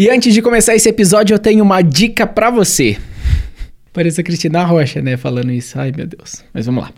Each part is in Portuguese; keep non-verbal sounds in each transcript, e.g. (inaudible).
E antes de começar esse episódio, eu tenho uma dica para você. Parece a Cristina Rocha, né, falando isso. Ai, meu Deus. Mas vamos lá.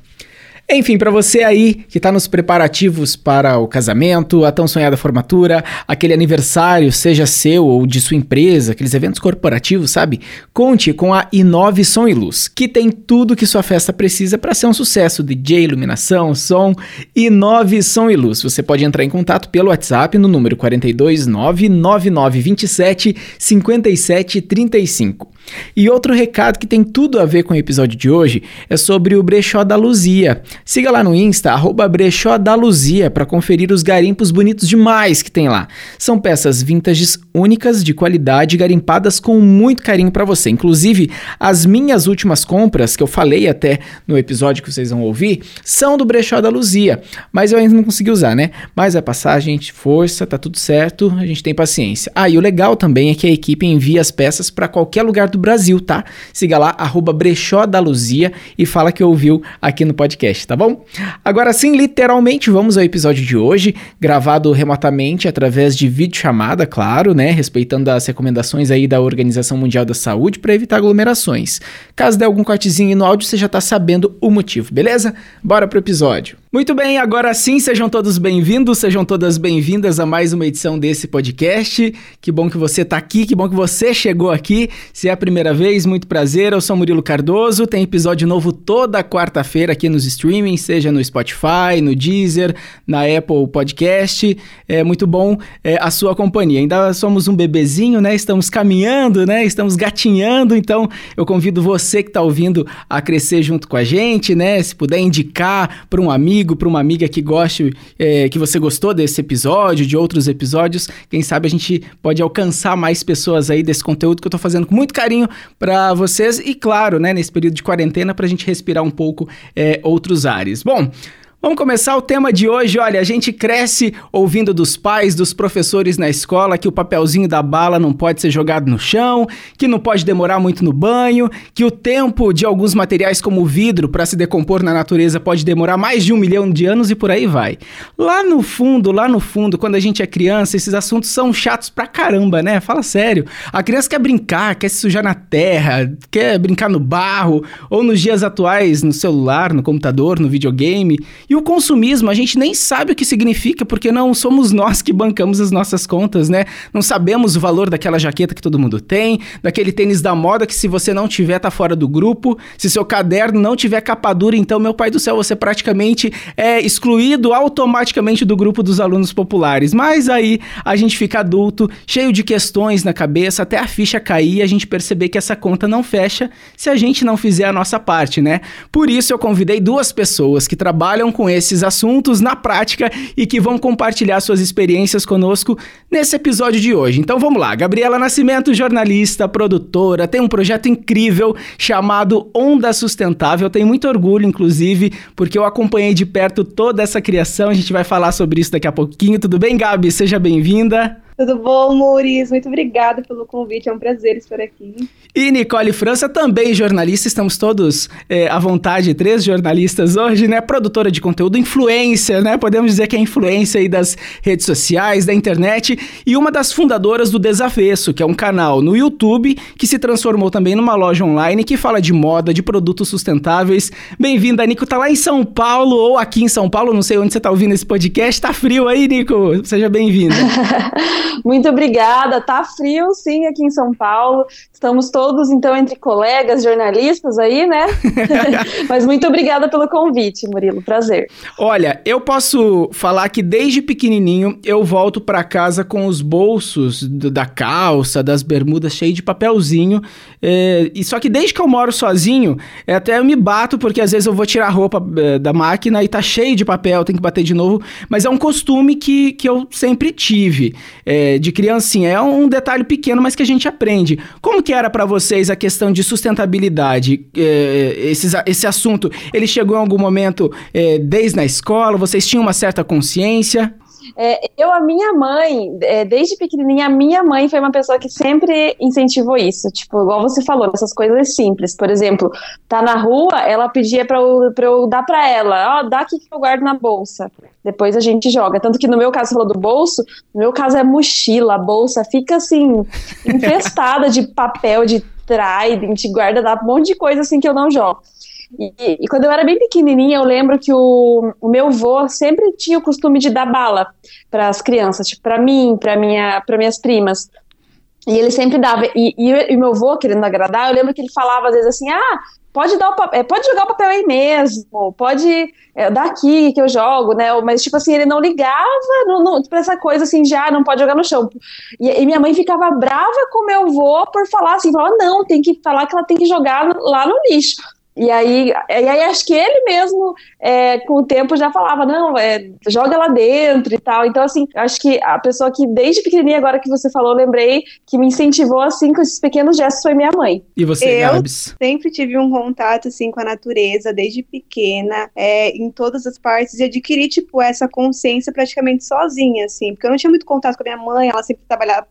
Enfim, para você aí que está nos preparativos para o casamento, a tão sonhada formatura, aquele aniversário, seja seu ou de sua empresa, aqueles eventos corporativos, sabe? Conte com a Inove Som e Luz, que tem tudo que sua festa precisa para ser um sucesso: DJ, iluminação, som. Inove Som e Luz. Você pode entrar em contato pelo WhatsApp no número 4299927 5735. E outro recado que tem tudo a ver com o episódio de hoje é sobre o Brechó da Luzia. Siga lá no Insta, arroba Brechó da Luzia, para conferir os garimpos bonitos demais que tem lá. São peças vintages únicas, de qualidade, garimpadas com muito carinho para você. Inclusive, as minhas últimas compras, que eu falei até no episódio que vocês vão ouvir, são do Brechó da Luzia. Mas eu ainda não consegui usar, né? Mas vai passar, gente, força, tá tudo certo, a gente tem paciência. Ah, e o legal também é que a equipe envia as peças para qualquer lugar do Brasil, tá? Siga lá, arroba Brechó da Luzia e fala que ouviu aqui no podcast, tá bom? Agora sim, literalmente, vamos ao episódio de hoje, gravado remotamente através de videochamada, claro, né? Respeitando as recomendações aí da Organização Mundial da Saúde para evitar aglomerações. Caso dê algum cortezinho no áudio, você já tá sabendo o motivo, beleza? Bora pro episódio. Muito bem, agora sim, sejam todos bem-vindos, sejam todas bem-vindas a mais uma edição desse podcast. Que bom que você tá aqui, que bom que você chegou aqui. Se é a primeira vez, muito prazer. Eu sou Murilo Cardoso. Tem episódio novo toda quarta-feira aqui nos streamings, seja no Spotify, no Deezer, na Apple Podcast. É muito bom é, a sua companhia. Ainda somos um bebezinho, né? Estamos caminhando, né? Estamos gatinhando. Então, eu convido você que está ouvindo a crescer junto com a gente, né? Se puder indicar para um amigo amigo, para uma amiga que goste, é, que você gostou desse episódio, de outros episódios. Quem sabe a gente pode alcançar mais pessoas aí desse conteúdo que eu estou fazendo com muito carinho para vocês e, claro, né, nesse período de quarentena, para a gente respirar um pouco é, outros ares. Bom. Vamos começar o tema de hoje. Olha, a gente cresce ouvindo dos pais, dos professores na escola que o papelzinho da bala não pode ser jogado no chão, que não pode demorar muito no banho, que o tempo de alguns materiais como o vidro para se decompor na natureza pode demorar mais de um milhão de anos e por aí vai. Lá no fundo, lá no fundo, quando a gente é criança, esses assuntos são chatos pra caramba, né? Fala sério. A criança quer brincar, quer se sujar na terra, quer brincar no barro, ou nos dias atuais, no celular, no computador, no videogame. E o consumismo, a gente nem sabe o que significa, porque não somos nós que bancamos as nossas contas, né? Não sabemos o valor daquela jaqueta que todo mundo tem, daquele tênis da moda que se você não tiver tá fora do grupo, se seu caderno não tiver capa dura, então meu pai do céu, você praticamente é excluído automaticamente do grupo dos alunos populares. Mas aí a gente fica adulto, cheio de questões na cabeça, até a ficha cair e a gente perceber que essa conta não fecha se a gente não fizer a nossa parte, né? Por isso eu convidei duas pessoas que trabalham com com esses assuntos na prática e que vão compartilhar suas experiências conosco nesse episódio de hoje. Então vamos lá. Gabriela Nascimento, jornalista, produtora, tem um projeto incrível chamado Onda Sustentável. Tenho muito orgulho, inclusive, porque eu acompanhei de perto toda essa criação. A gente vai falar sobre isso daqui a pouquinho. Tudo bem, Gabi? Seja bem-vinda. Tudo bom, Muris? Muito obrigada pelo convite, é um prazer estar aqui. E Nicole França, também jornalista, estamos todos é, à vontade, três jornalistas hoje, né? Produtora de conteúdo, influência, né? Podemos dizer que é influência aí das redes sociais, da internet, e uma das fundadoras do Desafesso, que é um canal no YouTube que se transformou também numa loja online que fala de moda, de produtos sustentáveis. Bem-vinda, Nico. Tá lá em São Paulo ou aqui em São Paulo, não sei onde você tá ouvindo esse podcast. Tá frio aí, Nico? Seja bem-vinda. (laughs) Muito obrigada. Tá frio, sim, aqui em São Paulo. Estamos todos, então, entre colegas, jornalistas aí, né? (laughs) (laughs) Mas muito obrigada pelo convite, Murilo. Prazer. Olha, eu posso falar que desde pequenininho eu volto para casa com os bolsos do, da calça, das bermudas cheios de papelzinho. É, e só que desde que eu moro sozinho, é, até eu me bato, porque às vezes eu vou tirar a roupa é, da máquina e tá cheio de papel, tem que bater de novo. Mas é um costume que, que eu sempre tive. É, de criancinha. É um detalhe pequeno, mas que a gente aprende. Como que era para vocês a questão de sustentabilidade? É, esse, esse assunto, ele chegou em algum momento é, desde na escola? Vocês tinham uma certa consciência? É, eu, a minha mãe, é, desde pequenininha, a minha mãe foi uma pessoa que sempre incentivou isso. Tipo, igual você falou, essas coisas simples. Por exemplo, tá na rua, ela pedia pra eu, pra eu dar pra ela, ó, oh, dá aqui que eu guardo na bolsa. Depois a gente joga. Tanto que no meu caso, você falou do bolso, no meu caso é mochila, bolsa, fica assim, (laughs) infestada de papel, de trident, guarda, dá um monte de coisa assim que eu não jogo. E, e, quando eu era bem pequenininha, eu lembro que o, o meu avô sempre tinha o costume de dar bala para as crianças, tipo, para mim, para minha, para minhas primas. E ele sempre dava. E, e meu avô, querendo agradar, eu lembro que ele falava às vezes assim: ah, pode dar o é, pode jogar o papel aí mesmo, pode é, dar aqui que eu jogo, né? Mas, tipo assim, ele não ligava no, pra essa coisa assim, já ah, não pode jogar no chão. E, e, minha mãe ficava brava com meu avô por falar assim, falava, não, tem que falar que ela tem que jogar lá no lixo. E aí, e aí acho que ele mesmo, é, com o tempo, já falava, não, é, joga lá dentro e tal. Então, assim, acho que a pessoa que desde pequenininha, agora que você falou, lembrei, que me incentivou, assim, com esses pequenos gestos foi minha mãe. E você, Eu Gabs? sempre tive um contato, assim, com a natureza, desde pequena, é, em todas as partes, e adquiri, tipo, essa consciência praticamente sozinha, assim, porque eu não tinha muito contato com a minha mãe, ela sempre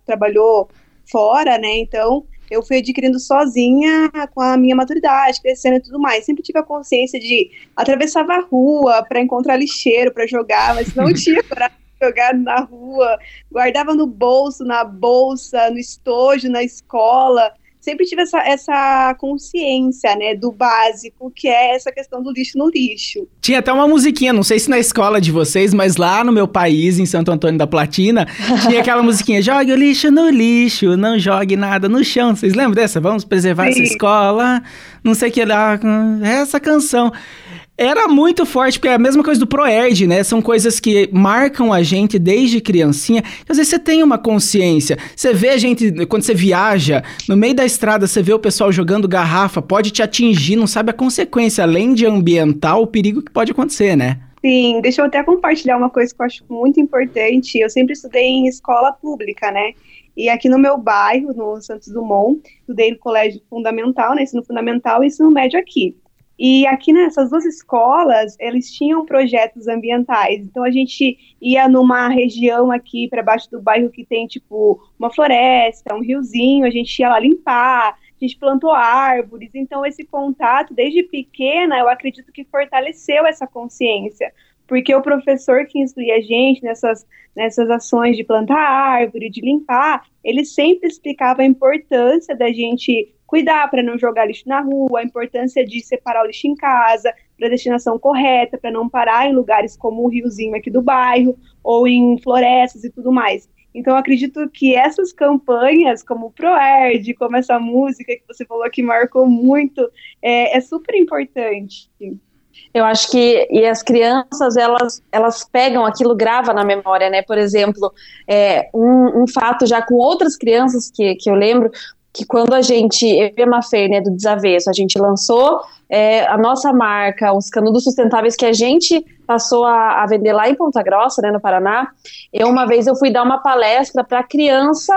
trabalhou fora, né, então eu fui adquirindo sozinha com a minha maturidade, crescendo e tudo mais. Sempre tive a consciência de atravessava a rua para encontrar lixeiro para jogar, mas não (laughs) tinha para jogar na rua, guardava no bolso, na bolsa, no estojo, na escola sempre tive essa, essa consciência, né, do básico, que é essa questão do lixo no lixo. Tinha até uma musiquinha, não sei se na escola de vocês, mas lá no meu país, em Santo Antônio da Platina, (laughs) tinha aquela musiquinha, jogue o lixo no lixo, não jogue nada no chão. Vocês lembram dessa? Vamos preservar Sim. essa escola, não sei o que lá, essa canção. Era muito forte, porque é a mesma coisa do Proerd, né? São coisas que marcam a gente desde criancinha. Às vezes você tem uma consciência. Você vê a gente, quando você viaja, no meio da estrada, você vê o pessoal jogando garrafa, pode te atingir, não sabe a consequência, além de ambiental, o perigo que pode acontecer, né? Sim, deixa eu até compartilhar uma coisa que eu acho muito importante. Eu sempre estudei em escola pública, né? E aqui no meu bairro, no Santos Dumont, estudei no colégio fundamental, né? Ensino fundamental e ensino médio aqui. E aqui nessas duas escolas, eles tinham projetos ambientais. Então a gente ia numa região aqui para baixo do bairro que tem tipo uma floresta, um riozinho, a gente ia lá limpar, a gente plantou árvores. Então esse contato desde pequena, eu acredito que fortaleceu essa consciência porque o professor que instruía a gente nessas, nessas ações de plantar árvore, de limpar, ele sempre explicava a importância da gente cuidar para não jogar lixo na rua, a importância de separar o lixo em casa, para destinação correta, para não parar em lugares como o riozinho aqui do bairro, ou em florestas e tudo mais. Então, acredito que essas campanhas, como o ProErd, como essa música que você falou que marcou muito, é, é super importante. Eu acho que e as crianças elas elas pegam aquilo grava na memória, né? Por exemplo, é, um, um fato já com outras crianças que, que eu lembro que quando a gente, eu e a Mafê, né, do Desavesso, a gente lançou é, a nossa marca, os canudos sustentáveis que a gente passou a, a, vender lá em Ponta Grossa, né, no Paraná, eu uma vez eu fui dar uma palestra para criança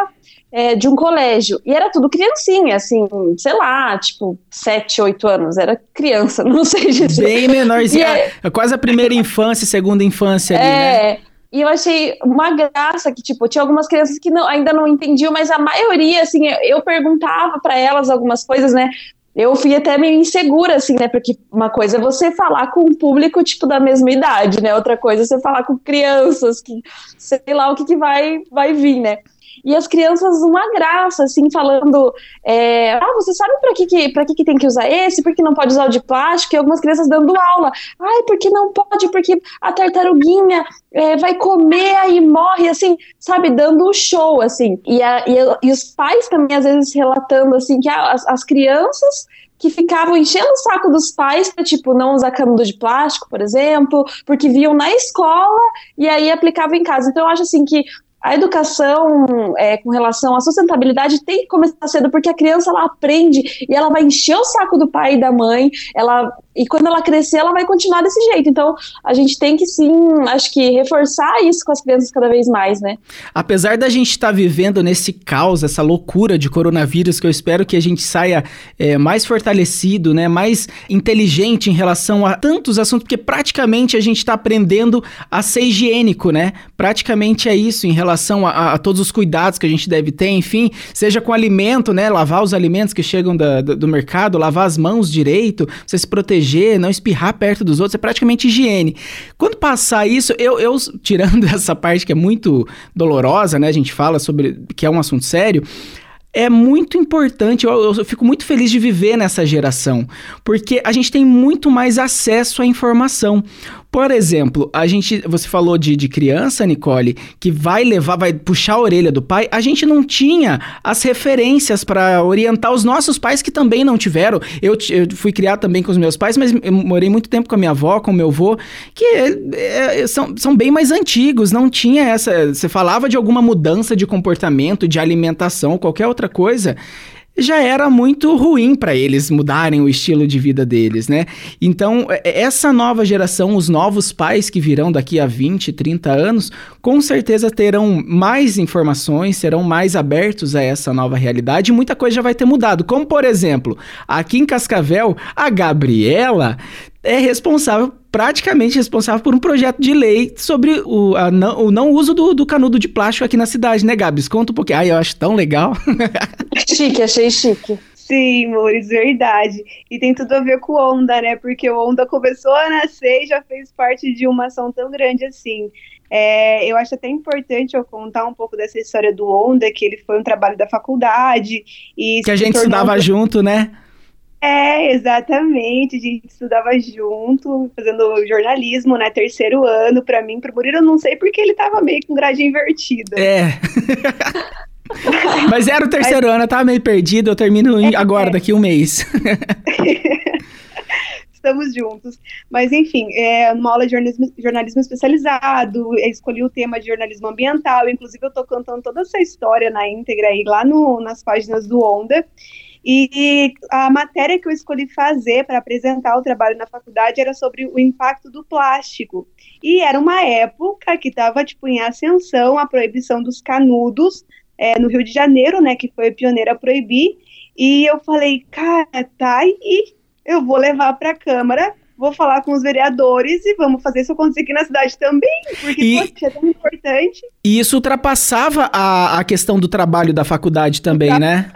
é, de um colégio, e era tudo criancinha, assim, sei lá, tipo, sete, oito anos, era criança, (laughs) não sei dizer. Bem menorzinha, é, é, quase a primeira infância, segunda infância ali, é, né? E eu achei uma graça que, tipo, tinha algumas crianças que não, ainda não entendiam, mas a maioria, assim, eu, eu perguntava para elas algumas coisas, né? Eu fui até meio insegura, assim, né? Porque uma coisa é você falar com um público, tipo, da mesma idade, né? Outra coisa é você falar com crianças, que sei lá o que, que vai, vai vir, né? E as crianças, uma graça, assim, falando: é, Ah, você sabe para que, que, que, que tem que usar esse? Por que não pode usar o de plástico? E algumas crianças dando aula: Ai, porque não pode? Porque a tartaruguinha é, vai comer aí morre, assim, sabe? Dando um show, assim. E, a, e, e os pais também, às vezes, relatando, assim, que as, as crianças que ficavam enchendo o saco dos pais para, tipo, não usar canudo de plástico, por exemplo, porque viam na escola e aí aplicavam em casa. Então, eu acho, assim, que a educação é, com relação à sustentabilidade tem que começar cedo, porque a criança ela aprende e ela vai encher o saco do pai e da mãe, ela e quando ela crescer, ela vai continuar desse jeito. Então, a gente tem que sim, acho que reforçar isso com as crianças cada vez mais, né? Apesar da gente estar tá vivendo nesse caos, essa loucura de coronavírus, que eu espero que a gente saia é, mais fortalecido, né? Mais inteligente em relação a tantos assuntos, porque praticamente a gente está aprendendo a ser higiênico, né? Praticamente é isso em relação a, a, todos os cuidados que a gente deve ter, enfim, seja com alimento, né? Lavar os alimentos que chegam da, do, do mercado, lavar as mãos direito, você se proteger não espirrar perto dos outros, é praticamente higiene. Quando passar isso, eu, eu tirando (laughs) essa parte que é muito dolorosa, né? A gente fala sobre que é um assunto sério é muito importante. Eu, eu, fico muito feliz de viver nessa geração, porque a gente tem muito mais acesso à informação. Por exemplo, a gente, você falou de, de criança, Nicole, que vai levar, vai puxar a orelha do pai. A gente não tinha as referências para orientar os nossos pais que também não tiveram. Eu, eu, fui criado também com os meus pais, mas eu morei muito tempo com a minha avó, com o meu avô, que é, é, são, são bem mais antigos. Não tinha essa. Você falava de alguma mudança de comportamento, de alimentação, qualquer outra coisa já era muito ruim para eles mudarem o estilo de vida deles, né? Então, é, é, essa nova geração, os novos pais que virão daqui a 20, 30 anos, com certeza terão mais informações, serão mais abertos a essa nova realidade e muita coisa já vai ter mudado. Como, por exemplo, aqui em Cascavel, a Gabriela é responsável, praticamente responsável por um projeto de lei sobre o, não, o não uso do, do, canudo de plástico aqui na cidade, né, Gabs? Conta um pouquinho. Ai, eu acho tão legal. (laughs) chique, achei chique. Sim, Maurício, verdade. E tem tudo a ver com o Onda, né? Porque o Onda começou a nascer e já fez parte de uma ação tão grande assim. É, eu acho até importante eu contar um pouco dessa história do Onda, que ele foi um trabalho da faculdade. e Que a gente estudava junto, né? É, exatamente. A gente estudava junto, fazendo jornalismo, né? Terceiro ano, para mim, pro Murilo, eu não sei porque ele tava meio com grade invertida. É. (laughs) Mas era o terceiro Mas... ano, eu tava meio perdido, eu termino é, agora, é. daqui um mês. (laughs) Estamos juntos. Mas, enfim, é, numa aula de jornalismo, jornalismo especializado, escolhi o tema de jornalismo ambiental, inclusive eu tô contando toda essa história na íntegra aí, lá no, nas páginas do Onda. E a matéria que eu escolhi fazer para apresentar o trabalho na faculdade era sobre o impacto do plástico. E era uma época que estava tipo em ascensão a proibição dos canudos é, no Rio de Janeiro, né, que foi a pioneira a proibir. E eu falei, cara, tá aí, eu vou levar para a Câmara vou falar com os vereadores e vamos fazer isso acontecer aqui na cidade também, porque e, poxa, é tão importante. E isso ultrapassava a, a questão do trabalho da faculdade também, né?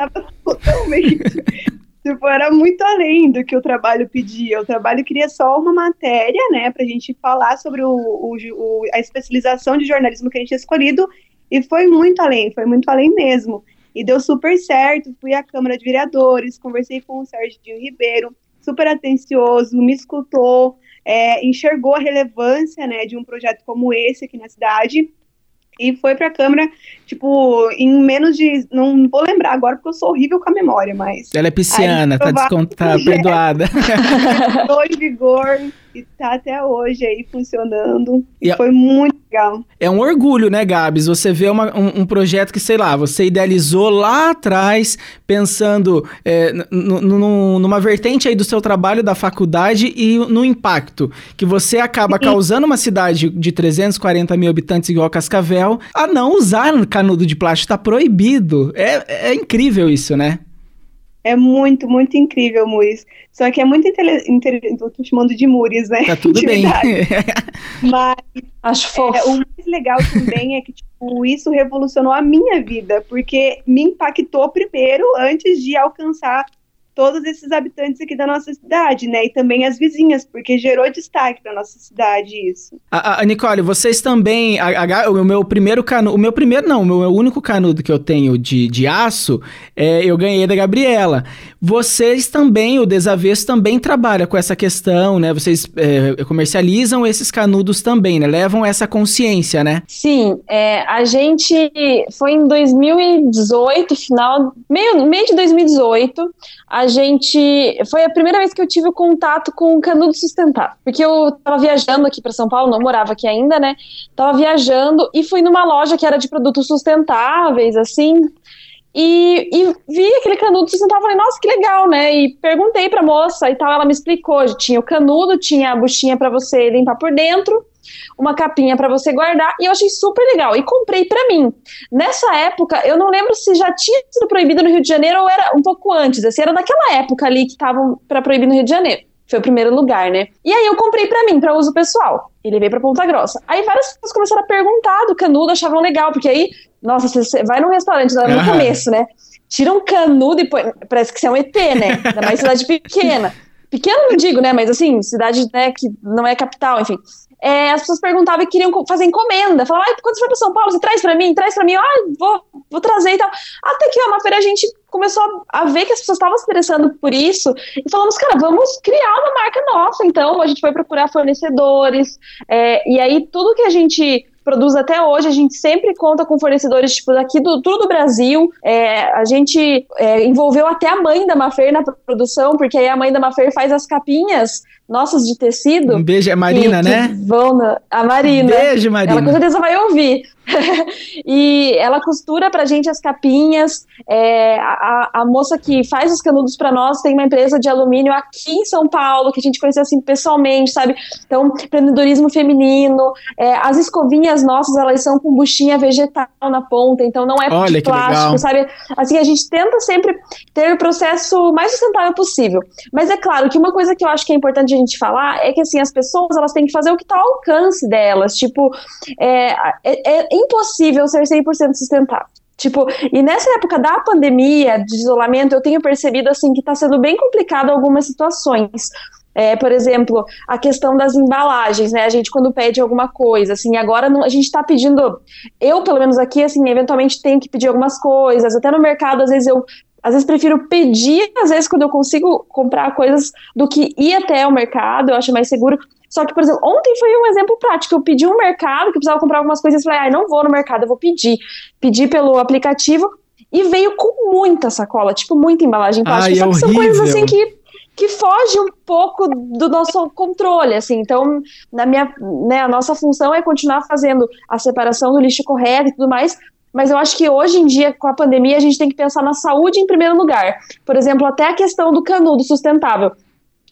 Totalmente. (laughs) tipo, era muito além do que o trabalho pedia. O trabalho queria só uma matéria, né, pra gente falar sobre o, o, o a especialização de jornalismo que a gente tinha escolhido, e foi muito além, foi muito além mesmo. E deu super certo, fui à Câmara de Vereadores, conversei com o Sérgio Ribeiro, super atencioso, me escutou, é, enxergou a relevância né, de um projeto como esse aqui na cidade e foi para a Câmara, tipo, em menos de. Não vou lembrar agora porque eu sou horrível com a memória, mas. Ela é pisciana, tá, descont... tá (laughs) perdoada. Estou em vigor e tá até hoje aí funcionando. E foi muito legal. É um orgulho, né, Gabs? Você vê uma, um, um, projeto que, sei lá, você idealizou lá atrás, pensando é, numa vertente aí do seu trabalho da faculdade e no impacto que você acaba Sim. causando uma cidade de 340 mil habitantes igual Cascavel a não usar canudo de plástico. Está proibido. É, é incrível isso, né? É muito, muito incrível, Muris. Só que é muito interessante. Tô chamando de Muris, né? Tá tudo bem. (laughs) Mas Acho fofo. É, o mais legal também é que, tipo, isso revolucionou a minha vida, porque me impactou primeiro antes de alcançar todos esses habitantes aqui da nossa cidade, né? E também as vizinhas, porque gerou destaque para nossa cidade isso. A, a, Nicole, vocês também, a, a, o meu primeiro canudo, o meu primeiro não, o meu único canudo que eu tenho de, de aço, é, eu ganhei da Gabriela. Vocês também, o Desavesso também trabalha com essa questão, né? Vocês é, comercializam esses canudos também, né? Levam essa consciência, né? Sim, é, a gente foi em 2018, final, meio, meio de 2018, a gente. Foi a primeira vez que eu tive contato com canudo sustentável. Porque eu tava viajando aqui para São Paulo, não morava aqui ainda, né? Tava viajando e fui numa loja que era de produtos sustentáveis, assim. E, e vi aquele canudo sustentável, falei, nossa, que legal, né? E perguntei pra moça e tal, ela me explicou. Tinha o canudo, tinha a buchinha para você limpar por dentro uma capinha para você guardar e eu achei super legal e comprei para mim. Nessa época, eu não lembro se já tinha sido proibido no Rio de Janeiro ou era um pouco antes, assim, era naquela época ali que estavam para proibir no Rio de Janeiro. Foi o primeiro lugar, né? E aí eu comprei para mim, para uso pessoal, e levei para Ponta Grossa. Aí várias pessoas começaram a perguntar do canudo, achavam legal, porque aí, nossa, você vai num restaurante lá no começo, né? Tira um canudo e põe, parece que você é um ET, né? Ainda mais cidade pequena. Pequena não digo, né? Mas assim, cidade né, que não é capital, enfim é, as pessoas perguntavam e queriam fazer encomenda. Falavam, ah, quando você for para São Paulo, você traz para mim, traz para mim, ah, vou, vou trazer e tal. Até que ó, na feira a gente começou a ver que as pessoas estavam se interessando por isso e falamos, cara, vamos criar uma marca nossa. Então a gente foi procurar fornecedores, é, e aí tudo que a gente produz até hoje, a gente sempre conta com fornecedores tipo daqui do tudo do Brasil. É, a gente é, envolveu até a mãe da Mafer na produção, porque aí a mãe da Mafer faz as capinhas nossas de tecido. Um beijo, é Marina, que, né? Que vão na, a Marina. Um beijo, Marina. Ela com certeza vai ouvir. (laughs) e ela costura pra gente as capinhas. É, a, a, moça que faz os canudos para nós tem uma empresa de alumínio aqui em São Paulo, que a gente conheceu assim pessoalmente, sabe? Então, empreendedorismo feminino. É, as escovinhas nossas, elas são com buchinha vegetal na ponta, então não é Olha, de plástico, sabe? Assim, a gente tenta sempre ter o processo mais sustentável possível. Mas é claro que uma coisa que eu acho que é importante a gente falar é que assim, as pessoas elas têm que fazer o que está ao alcance delas. Tipo, é, é, é impossível ser 100% sustentável. Tipo, e nessa época da pandemia, de isolamento, eu tenho percebido assim que está sendo bem complicado algumas situações. É, por exemplo, a questão das embalagens, né? A gente quando pede alguma coisa, assim, agora não, a gente está pedindo, eu pelo menos aqui, assim, eventualmente tenho que pedir algumas coisas, até no mercado às vezes eu às vezes prefiro pedir, às vezes quando eu consigo comprar coisas do que ir até o mercado, eu acho mais seguro. Só que, por exemplo, ontem foi um exemplo prático. Eu pedi um mercado, que eu precisava comprar algumas coisas, e falei, ai, ah, não vou no mercado, eu vou pedir. Pedi pelo aplicativo e veio com muita sacola, tipo, muita embalagem plástica. Ai, só que é são coisas assim que que foge um pouco do nosso controle, assim. Então, na minha, né, a nossa função é continuar fazendo a separação do lixo correto e tudo mais, mas eu acho que hoje em dia, com a pandemia, a gente tem que pensar na saúde em primeiro lugar. Por exemplo, até a questão do canudo sustentável.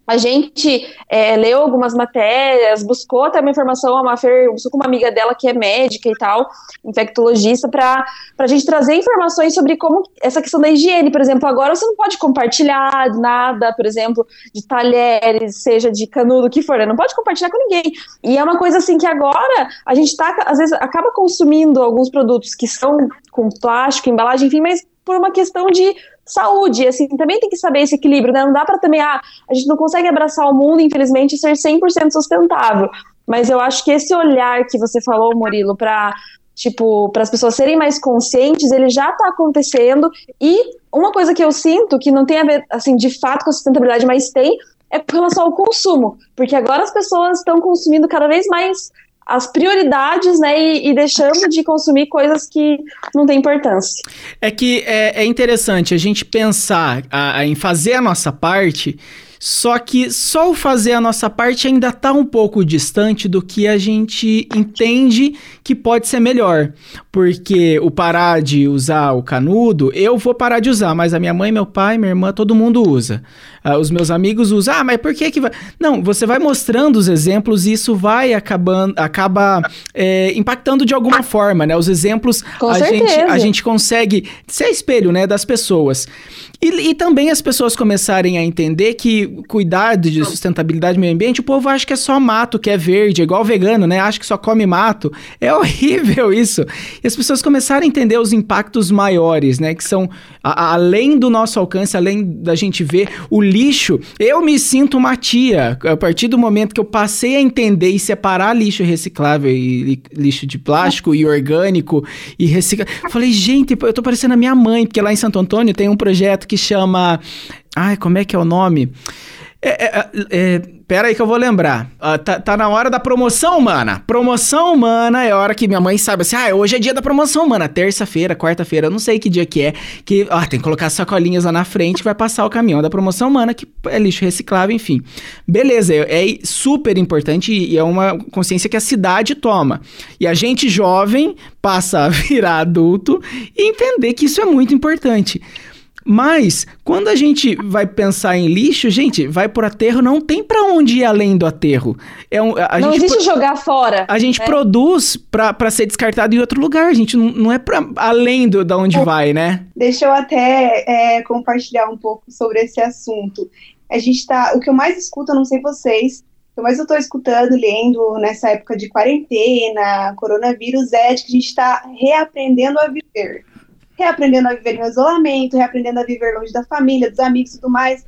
A gente é, leu algumas matérias, buscou até uma informação, a Mafer buscou com uma amiga dela que é médica e tal, infectologista, para a gente trazer informações sobre como essa questão da higiene, por exemplo, agora você não pode compartilhar nada, por exemplo, de talheres, seja de canudo, o que for, né? não pode compartilhar com ninguém. E é uma coisa assim que agora a gente tá, às vezes, acaba consumindo alguns produtos que são com plástico, embalagem, enfim, mas por uma questão de saúde, assim, também tem que saber esse equilíbrio, né? Não dá para também, ah, a gente não consegue abraçar o mundo, infelizmente, e ser 100% sustentável. Mas eu acho que esse olhar que você falou, Murilo, para tipo, para as pessoas serem mais conscientes, ele já está acontecendo. E uma coisa que eu sinto que não tem a ver, assim, de fato com a sustentabilidade, mas tem, é com relação ao consumo. Porque agora as pessoas estão consumindo cada vez mais as prioridades, né, e, e, deixando de consumir coisas que não têm importância. É que é, é interessante a gente pensar a, a, em fazer a nossa parte só que só o fazer a nossa parte ainda está um pouco distante do que a gente entende que pode ser melhor. Porque o parar de usar o canudo, eu vou parar de usar, mas a minha mãe, meu pai, minha irmã, todo mundo usa. Uh, os meus amigos usam. Ah, mas por que que vai. Não, você vai mostrando os exemplos e isso vai acabando, acaba é, impactando de alguma forma, né? Os exemplos Com a certeza. gente, a gente consegue ser espelho, né, das pessoas. E, e, também as pessoas começarem a entender que cuidar de sustentabilidade do meio ambiente, o povo acha que é só mato, que é verde, é igual vegano, né? Acha que só come mato. É (laughs) horrível isso. E as pessoas começarem a entender os impactos maiores, né? Que são a, a, além do nosso alcance, além da gente ver o lixo. Eu me sinto uma tia. A partir do momento que eu passei a entender e separar lixo reciclável e lixo de plástico e orgânico e reciclável. Falei, gente, eu tô parecendo a minha mãe, porque lá em Santo Antônio tem um projeto que chama. Ai, como é que é o nome? É, é, é, pera aí que eu vou lembrar. Uh, tá, tá, na hora da promoção humana. Promoção humana é a hora que minha mãe sabe assim, ah, hoje é dia da promoção humana. Terça-feira, quarta-feira, eu não sei que dia que é. Que, ah, tem que colocar sacolinhas lá na frente vai passar o caminhão da promoção humana, que é lixo reciclável, enfim. Beleza, é, é super importante e é uma consciência que a cidade toma. E a gente jovem passa a (laughs) virar adulto e entender que isso é muito importante. Mas, quando a gente vai pensar em lixo, gente, vai por aterro, não tem para onde ir além do aterro. É um, a não existe jogar fora. A gente né? produz para ser descartado em outro lugar, a gente não, não é para além do, da onde é. vai, né? Deixa eu até é, compartilhar um pouco sobre esse assunto. A gente tá. O que eu mais escuto, eu não sei vocês, o que mais eu estou escutando, lendo nessa época de quarentena, coronavírus, é de que a gente está reaprendendo a viver reaprendendo a viver em isolamento, reaprendendo a viver longe da família, dos amigos e tudo mais.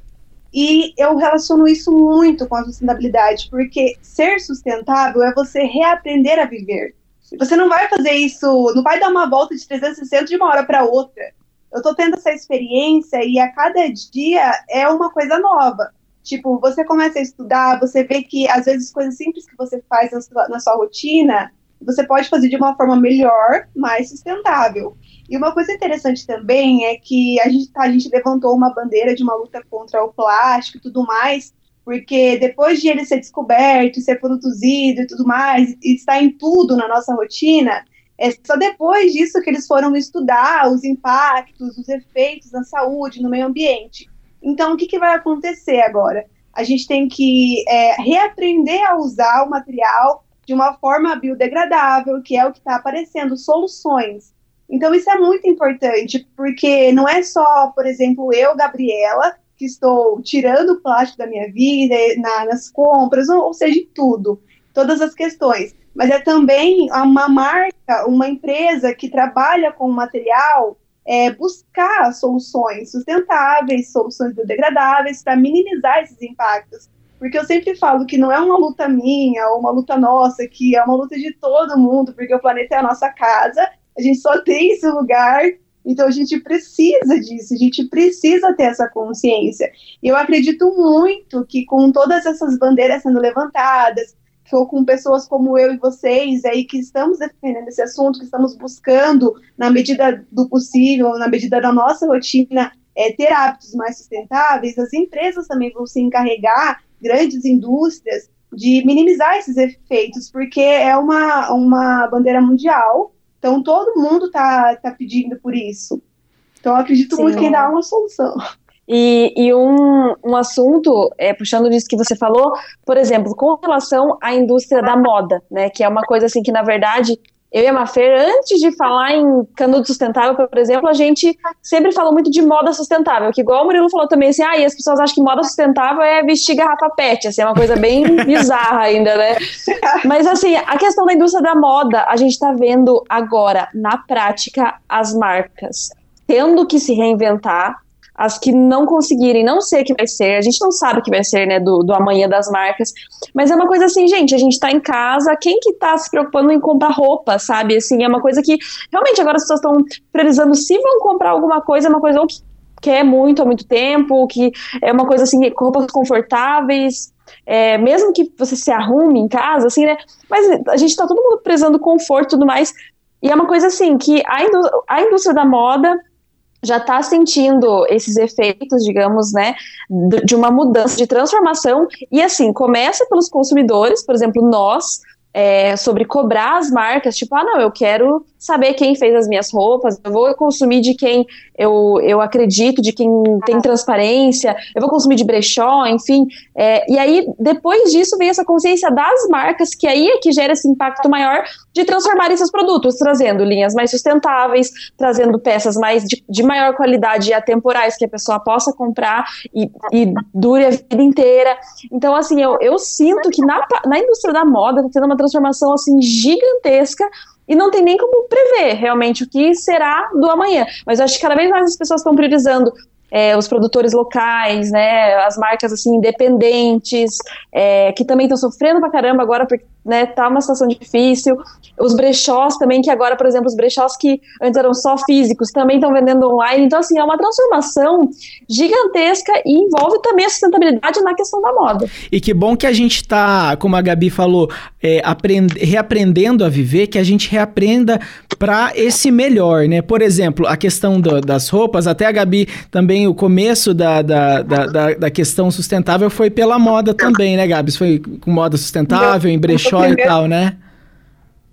E eu relaciono isso muito com a sustentabilidade, porque ser sustentável é você reaprender a viver. Você não vai fazer isso, não vai dar uma volta de 360 de uma hora para outra. Eu tô tendo essa experiência e a cada dia é uma coisa nova. Tipo, você começa a estudar, você vê que às vezes coisas simples que você faz na sua, na sua rotina, você pode fazer de uma forma melhor, mais sustentável. E uma coisa interessante também é que a gente, a gente levantou uma bandeira de uma luta contra o plástico e tudo mais, porque depois de ele ser descoberto, ser produzido e tudo mais, e estar em tudo na nossa rotina, é só depois disso que eles foram estudar os impactos, os efeitos na saúde, no meio ambiente. Então, o que, que vai acontecer agora? A gente tem que é, reaprender a usar o material de uma forma biodegradável, que é o que está aparecendo, soluções então, isso é muito importante, porque não é só, por exemplo, eu, Gabriela, que estou tirando o plástico da minha vida, na, nas compras, ou, ou seja, tudo, todas as questões. Mas é também uma marca, uma empresa que trabalha com material é, buscar soluções sustentáveis, soluções biodegradáveis para minimizar esses impactos. Porque eu sempre falo que não é uma luta minha ou uma luta nossa, que é uma luta de todo mundo, porque o planeta é a nossa casa a gente só tem esse lugar, então a gente precisa disso, a gente precisa ter essa consciência. E eu acredito muito que com todas essas bandeiras sendo levantadas, ou com pessoas como eu e vocês aí que estamos defendendo esse assunto, que estamos buscando, na medida do possível, na medida da nossa rotina, é, ter hábitos mais sustentáveis, as empresas também vão se encarregar, grandes indústrias, de minimizar esses efeitos, porque é uma, uma bandeira mundial então todo mundo está tá pedindo por isso. Então eu acredito Sim. muito que há uma solução. E, e um, um assunto, é, puxando disso que você falou, por exemplo, com relação à indústria da moda, né? Que é uma coisa assim que, na verdade, eu e a Mafer, antes de falar em canudo sustentável, por exemplo, a gente sempre falou muito de moda sustentável, que igual o Murilo falou também, assim, ah, e as pessoas acham que moda sustentável é vestir garrafa pet, assim, é uma coisa bem (laughs) bizarra ainda, né? Mas, assim, a questão da indústria da moda, a gente tá vendo agora, na prática, as marcas tendo que se reinventar, as que não conseguirem, não sei o que vai ser, a gente não sabe o que vai ser, né, do, do amanhã das marcas, mas é uma coisa assim, gente, a gente tá em casa, quem que tá se preocupando em comprar roupa, sabe, assim, é uma coisa que, realmente, agora as pessoas estão priorizando se vão comprar alguma coisa, é uma coisa ou que quer muito há muito tempo, que é uma coisa assim, roupas confortáveis, é, mesmo que você se arrume em casa, assim, né, mas a gente tá todo mundo prezando conforto e tudo mais, e é uma coisa assim, que a, indú a indústria da moda já está sentindo esses efeitos, digamos, né, de uma mudança, de transformação, e assim, começa pelos consumidores, por exemplo, nós, é, sobre cobrar as marcas, tipo, ah, não, eu quero saber quem fez as minhas roupas, eu vou consumir de quem eu, eu acredito, de quem tem transparência, eu vou consumir de brechó, enfim. É, e aí, depois disso, vem essa consciência das marcas, que aí é que gera esse impacto maior de transformar esses produtos, trazendo linhas mais sustentáveis, trazendo peças mais de, de maior qualidade e atemporais que a pessoa possa comprar e, e dure a vida inteira. Então, assim, eu, eu sinto que na, na indústria da moda está tendo uma transformação, assim, gigantesca, e não tem nem como prever realmente o que será do amanhã. Mas eu acho que cada vez mais as pessoas estão priorizando é, os produtores locais, né, as marcas assim independentes, é, que também estão sofrendo pra caramba agora porque né, tá uma situação difícil. Os brechós também, que agora, por exemplo, os brechós que antes eram só físicos, também estão vendendo online. Então, assim, é uma transformação gigantesca e envolve também a sustentabilidade na questão da moda. E que bom que a gente está, como a Gabi falou, é, reaprendendo a viver, que a gente reaprenda para esse melhor, né? Por exemplo, a questão do, das roupas, até a Gabi também, o começo da, da, da, da, da questão sustentável foi pela moda também, né, Gabi? Foi com moda sustentável, em brechó primeiro, e tal, né?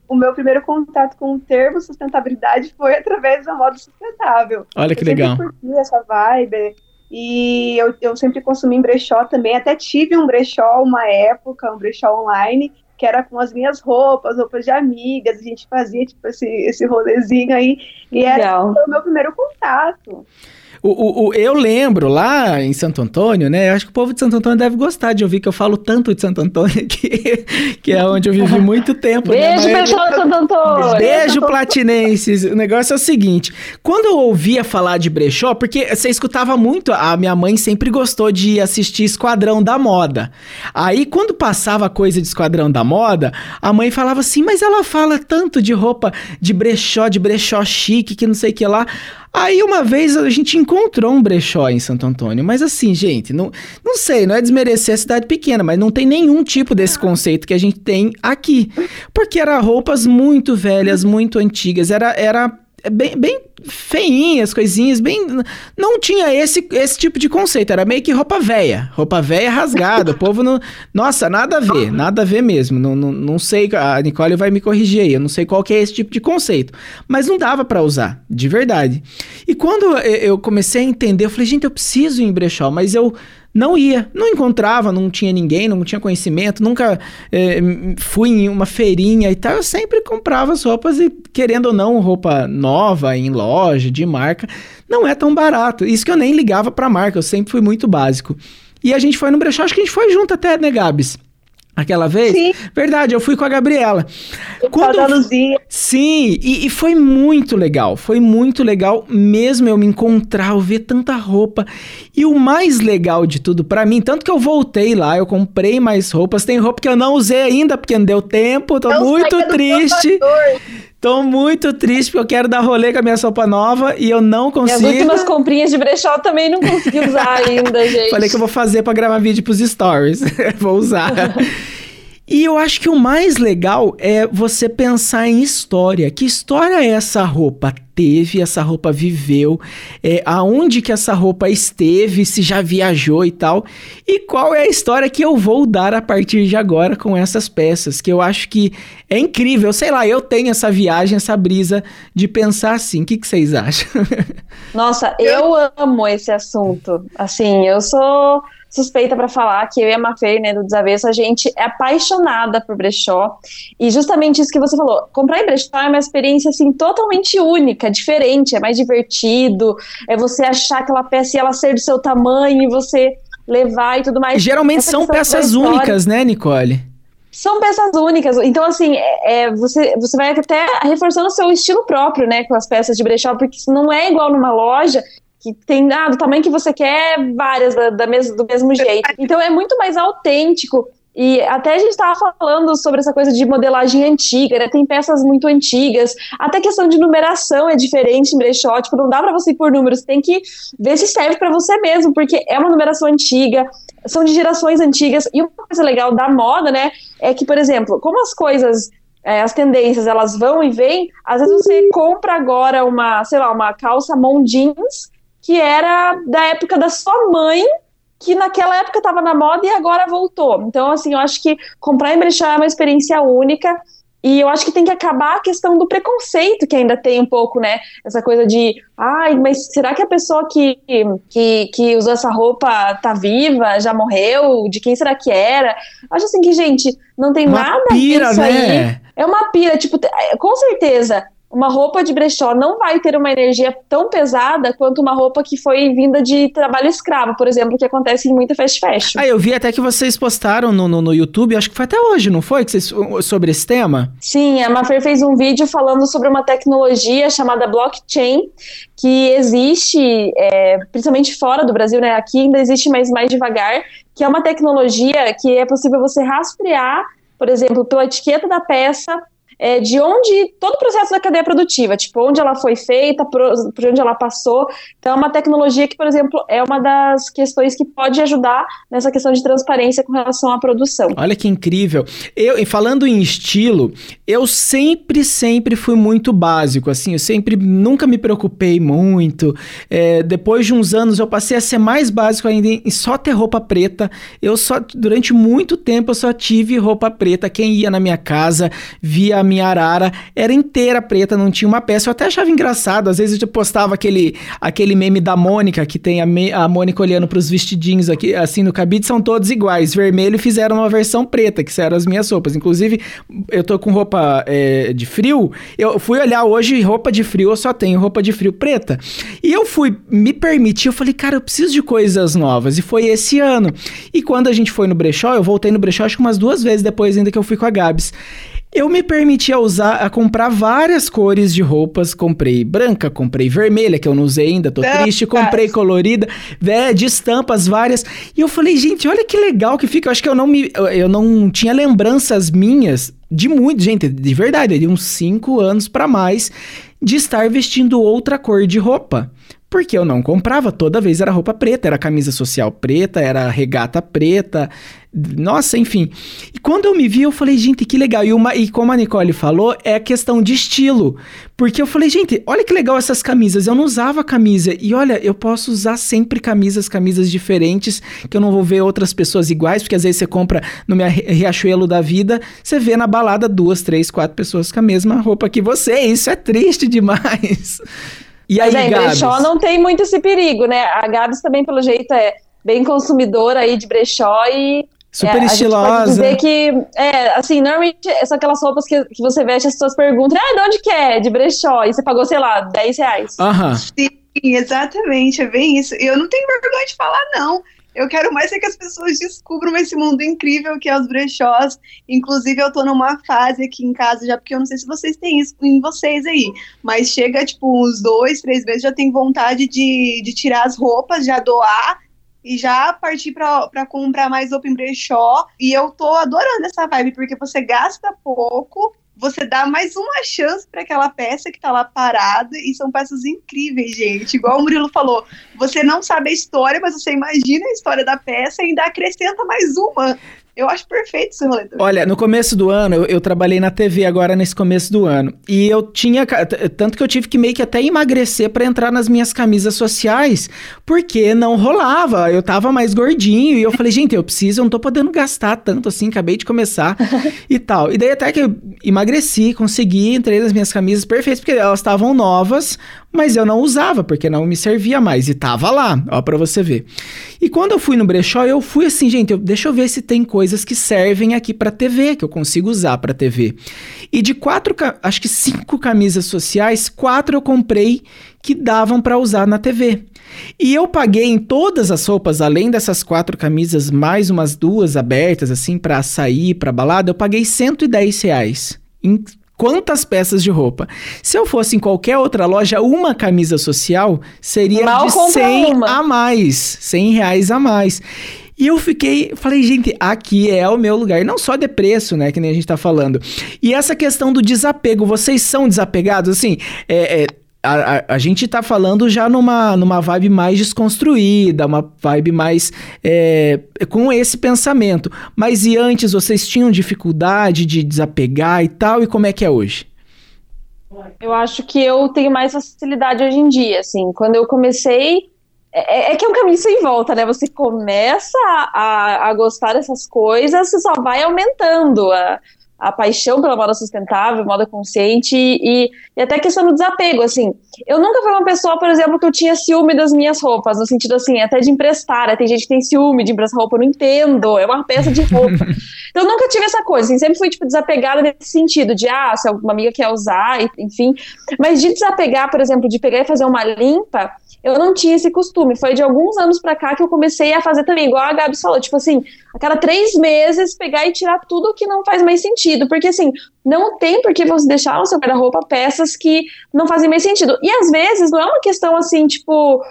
O meu primeiro contato com o termo sustentabilidade foi através da moda sustentável. Olha que eu legal. Eu curti essa vibe. E eu, eu sempre consumi em brechó também. Até tive um brechó uma época, um brechó online, que era com as minhas roupas, roupas de amigas, a gente fazia tipo esse, esse rolezinho aí, e era o meu primeiro contato. O, o, o, eu lembro lá em Santo Antônio, né? Acho que o povo de Santo Antônio deve gostar de ouvir que eu falo tanto de Santo Antônio (laughs) que, que é onde eu vivi muito tempo. Né? Beijo, né? pessoal de Santo Antônio! Beijo, platinenses! O negócio é o seguinte: quando eu ouvia falar de brechó, porque você escutava muito, a minha mãe sempre gostou de assistir Esquadrão da Moda. Aí, quando passava coisa de Esquadrão da Moda, a mãe falava assim: mas ela fala tanto de roupa de brechó, de brechó chique, que não sei o que lá. Aí uma vez a gente encontrou um brechó em Santo Antônio, mas assim, gente, não, não sei, não é desmerecer a cidade pequena, mas não tem nenhum tipo desse conceito que a gente tem aqui. Porque eram roupas muito velhas, muito antigas, era, era bem, bem feinhas, coisinhas, bem. Não tinha esse, esse tipo de conceito. Era meio que roupa velha. Roupa velha rasgada. o povo não. Nossa, nada a ver, nada a ver mesmo. Não, não, não sei. A Nicole vai me corrigir aí. Eu não sei qual que é esse tipo de conceito. Mas não dava para usar, de verdade. E quando eu comecei a entender, eu falei, gente, eu preciso ir em brechó, mas eu não ia, não encontrava, não tinha ninguém, não tinha conhecimento, nunca é, fui em uma feirinha e tal. Eu sempre comprava as roupas e, querendo ou não, roupa nova, em loja, de marca, não é tão barato. Isso que eu nem ligava pra marca, eu sempre fui muito básico. E a gente foi no brechó, acho que a gente foi junto até, né, Gabs? Aquela vez? Sim. Verdade, eu fui com a Gabriela. Quando... Da Luzia. Sim, e, e, foi muito legal. Foi muito legal mesmo eu me encontrar, eu ver tanta roupa. E o mais legal de tudo para mim, tanto que eu voltei lá, eu comprei mais roupas. Tem roupa que eu não usei ainda porque não deu tempo, tô não muito triste. Tô muito triste porque eu quero dar rolê com a minha sopa nova e eu não consigo. Minhas últimas comprinhas de brechó também não consegui usar (laughs) ainda, gente. Falei que eu vou fazer para gravar vídeo pros stories. (laughs) vou usar. E eu acho que o mais legal é você pensar em história. Que história é essa roupa teve, essa roupa viveu, é, aonde que essa roupa esteve, se já viajou e tal. E qual é a história que eu vou dar a partir de agora com essas peças, que eu acho que é incrível. Sei lá, eu tenho essa viagem, essa brisa de pensar assim. O que, que vocês acham? (laughs) Nossa, eu amo esse assunto. Assim, eu sou suspeita para falar que eu e a Mafê, né, do Desavesso, a gente é apaixonada por brechó. E justamente isso que você falou, comprar em brechó é uma experiência, assim, totalmente única, diferente, é mais divertido, é você achar aquela peça e ela ser do seu tamanho e você levar e tudo mais. Geralmente Essa são peças únicas, né, Nicole? São peças únicas. Então, assim, é, é, você, você vai até reforçando o seu estilo próprio, né, com as peças de brechó, porque não é igual numa loja que tem ah, do tamanho que você quer, várias da, da mes do mesmo jeito. Então é muito mais autêntico. E até a gente estava falando sobre essa coisa de modelagem antiga, né? Tem peças muito antigas, até questão de numeração é diferente em brechó, tipo, não dá para você ir por números, tem que ver se serve para você mesmo, porque é uma numeração antiga, são de gerações antigas. E uma coisa legal da moda, né, é que, por exemplo, como as coisas é, as tendências elas vão e vêm, às vezes você compra agora uma, sei lá, uma calça mão jeans que era da época da sua mãe, que naquela época estava na moda e agora voltou. Então, assim, eu acho que comprar em brechó é uma experiência única. E eu acho que tem que acabar a questão do preconceito que ainda tem um pouco, né? Essa coisa de, ai, mas será que a pessoa que, que, que usou essa roupa tá viva, já morreu? De quem será que era? Acho assim que, gente, não tem uma nada pira, disso né? aí. É uma pira, tipo, com certeza uma roupa de brechó não vai ter uma energia tão pesada quanto uma roupa que foi vinda de trabalho escravo, por exemplo, que acontece em muita fast fashion. Ah, eu vi até que vocês postaram no, no, no YouTube, acho que foi até hoje, não foi? Que vocês, sobre esse tema? Sim, a Mafer fez um vídeo falando sobre uma tecnologia chamada blockchain, que existe, é, principalmente fora do Brasil, né? Aqui ainda existe, mas mais devagar, que é uma tecnologia que é possível você rastrear, por exemplo, pela etiqueta da peça, é, de onde todo o processo da cadeia produtiva, tipo, onde ela foi feita, por, por, onde ela passou. Então, é uma tecnologia que, por exemplo, é uma das questões que pode ajudar nessa questão de transparência com relação à produção. Olha que incrível. Eu, falando em estilo, eu sempre, sempre fui muito básico, assim, eu sempre nunca me preocupei muito. É, depois de uns anos, eu passei a ser mais básico ainda em só ter roupa preta. Eu só, durante muito tempo, eu só tive roupa preta. Quem ia na minha casa via minha arara era inteira preta, não tinha uma peça. Eu até achava engraçado, às vezes eu postava aquele, aquele meme da Mônica, que tem a, me, a Mônica olhando para os vestidinhos aqui, assim no cabide, são todos iguais. Vermelho fizeram uma versão preta, que eram as minhas roupas. Inclusive, eu tô com roupa é, de frio, eu fui olhar hoje, roupa de frio, eu só tenho roupa de frio preta. E eu fui me permitir, eu falei, cara, eu preciso de coisas novas. E foi esse ano. E quando a gente foi no brechó, eu voltei no brechó acho que umas duas vezes depois ainda que eu fui com a Gabs. Eu me permiti a usar, a comprar várias cores de roupas. Comprei branca, comprei vermelha, que eu não usei ainda, tô triste. Comprei colorida, vé, de estampas várias. E eu falei, gente, olha que legal que fica. Eu acho que eu não me. Eu não tinha lembranças minhas de muito, gente, de verdade, de uns 5 anos para mais, de estar vestindo outra cor de roupa. Porque eu não comprava, toda vez era roupa preta, era camisa social preta, era regata preta, nossa, enfim. E quando eu me vi, eu falei, gente, que legal. E, uma, e como a Nicole falou, é questão de estilo. Porque eu falei, gente, olha que legal essas camisas. Eu não usava camisa. E olha, eu posso usar sempre camisas, camisas diferentes, que eu não vou ver outras pessoas iguais, porque às vezes você compra no meu Riachuelo da vida, você vê na balada duas, três, quatro pessoas com a mesma roupa que você. Isso é triste (laughs) demais. E aí, Mas é, Gabs? brechó não tem muito esse perigo, né? A Gabs também, pelo jeito, é bem consumidora aí de brechó e Super é, estilosa. A dizer que, é, assim, normalmente são aquelas roupas que, que você veste, as pessoas perguntam, ah, de onde que é? De brechó. E você pagou, sei lá, 10 reais. Aham. Sim, exatamente, é bem isso. Eu não tenho vergonha de falar, não. Eu quero mais é que as pessoas descubram esse mundo incrível que é os brechós. Inclusive, eu tô numa fase aqui em casa já, porque eu não sei se vocês têm isso em vocês aí, mas chega, tipo, uns dois, três meses, já tenho vontade de, de tirar as roupas, já doar e já partir para comprar mais em brechó. E eu tô adorando essa vibe, porque você gasta pouco você dá mais uma chance para aquela peça que tá lá parada e são peças incríveis, gente. Igual o Murilo falou, você não sabe a história, mas você imagina a história da peça e ainda acrescenta mais uma. Eu acho perfeito esse rolê. Olha, no começo do ano, eu, eu, trabalhei na TV agora nesse começo do ano. E eu tinha. Tanto que eu tive que meio que até emagrecer para entrar nas minhas camisas sociais, porque não rolava. Eu tava mais gordinho. E eu falei, gente, eu preciso, eu não tô podendo gastar tanto assim, acabei de começar (laughs) e tal. E daí até que eu emagreci, consegui, entrei nas minhas camisas perfeitas, porque elas estavam novas, mas eu não usava porque não me servia mais e tava lá, ó, para você ver. E quando eu fui no brechó, eu fui assim, gente, eu, deixa eu ver se tem coisas que servem aqui para TV, que eu consigo usar para TV. E de quatro, acho que cinco camisas sociais, quatro eu comprei que davam para usar na TV. E eu paguei em todas as roupas, além dessas quatro camisas, mais umas duas abertas, assim, para sair, para balada, eu paguei 110 reais. Em quantas peças de roupa. Se eu fosse em qualquer outra loja, uma camisa social seria Mal de 100 uma. a mais, 100 reais a mais. E eu fiquei, falei, gente, aqui é o meu lugar. E não só de preço, né? Que nem a gente tá falando. E essa questão do desapego, vocês são desapegados? Assim, é, é a, a, a, gente tá falando já numa, numa vibe mais desconstruída, uma vibe mais é, com esse pensamento. Mas e antes vocês tinham dificuldade de desapegar e tal? E como é que é hoje? Eu acho que eu tenho mais facilidade hoje em dia, assim. Quando eu comecei, é, é que é um caminho sem volta, né? Você começa a, a gostar dessas coisas, você só vai aumentando a, a paixão pela moda sustentável, moda consciente e, e até questão do desapego, assim. Eu nunca fui uma pessoa, por exemplo, que eu tinha ciúme das minhas roupas, no sentido assim, até de emprestar, né? Tem gente que tem ciúme de emprestar roupa, eu não entendo, é uma peça de roupa. (laughs) então eu nunca tive essa coisa, assim, sempre fui, tipo, desapegada nesse sentido, de, ah, se alguma amiga quer usar, enfim. Mas de desapegar, por exemplo, de pegar e fazer uma limpa, eu não tinha esse costume. Foi de alguns anos pra cá que eu comecei a fazer também, igual a Gabi falou, tipo assim, a cada três meses pegar e tirar tudo que não faz mais sentido. Porque assim, não tem por que você deixar no seu guarda-roupa peças que não fazem mais sentido. E às vezes não é uma questão assim, tipo,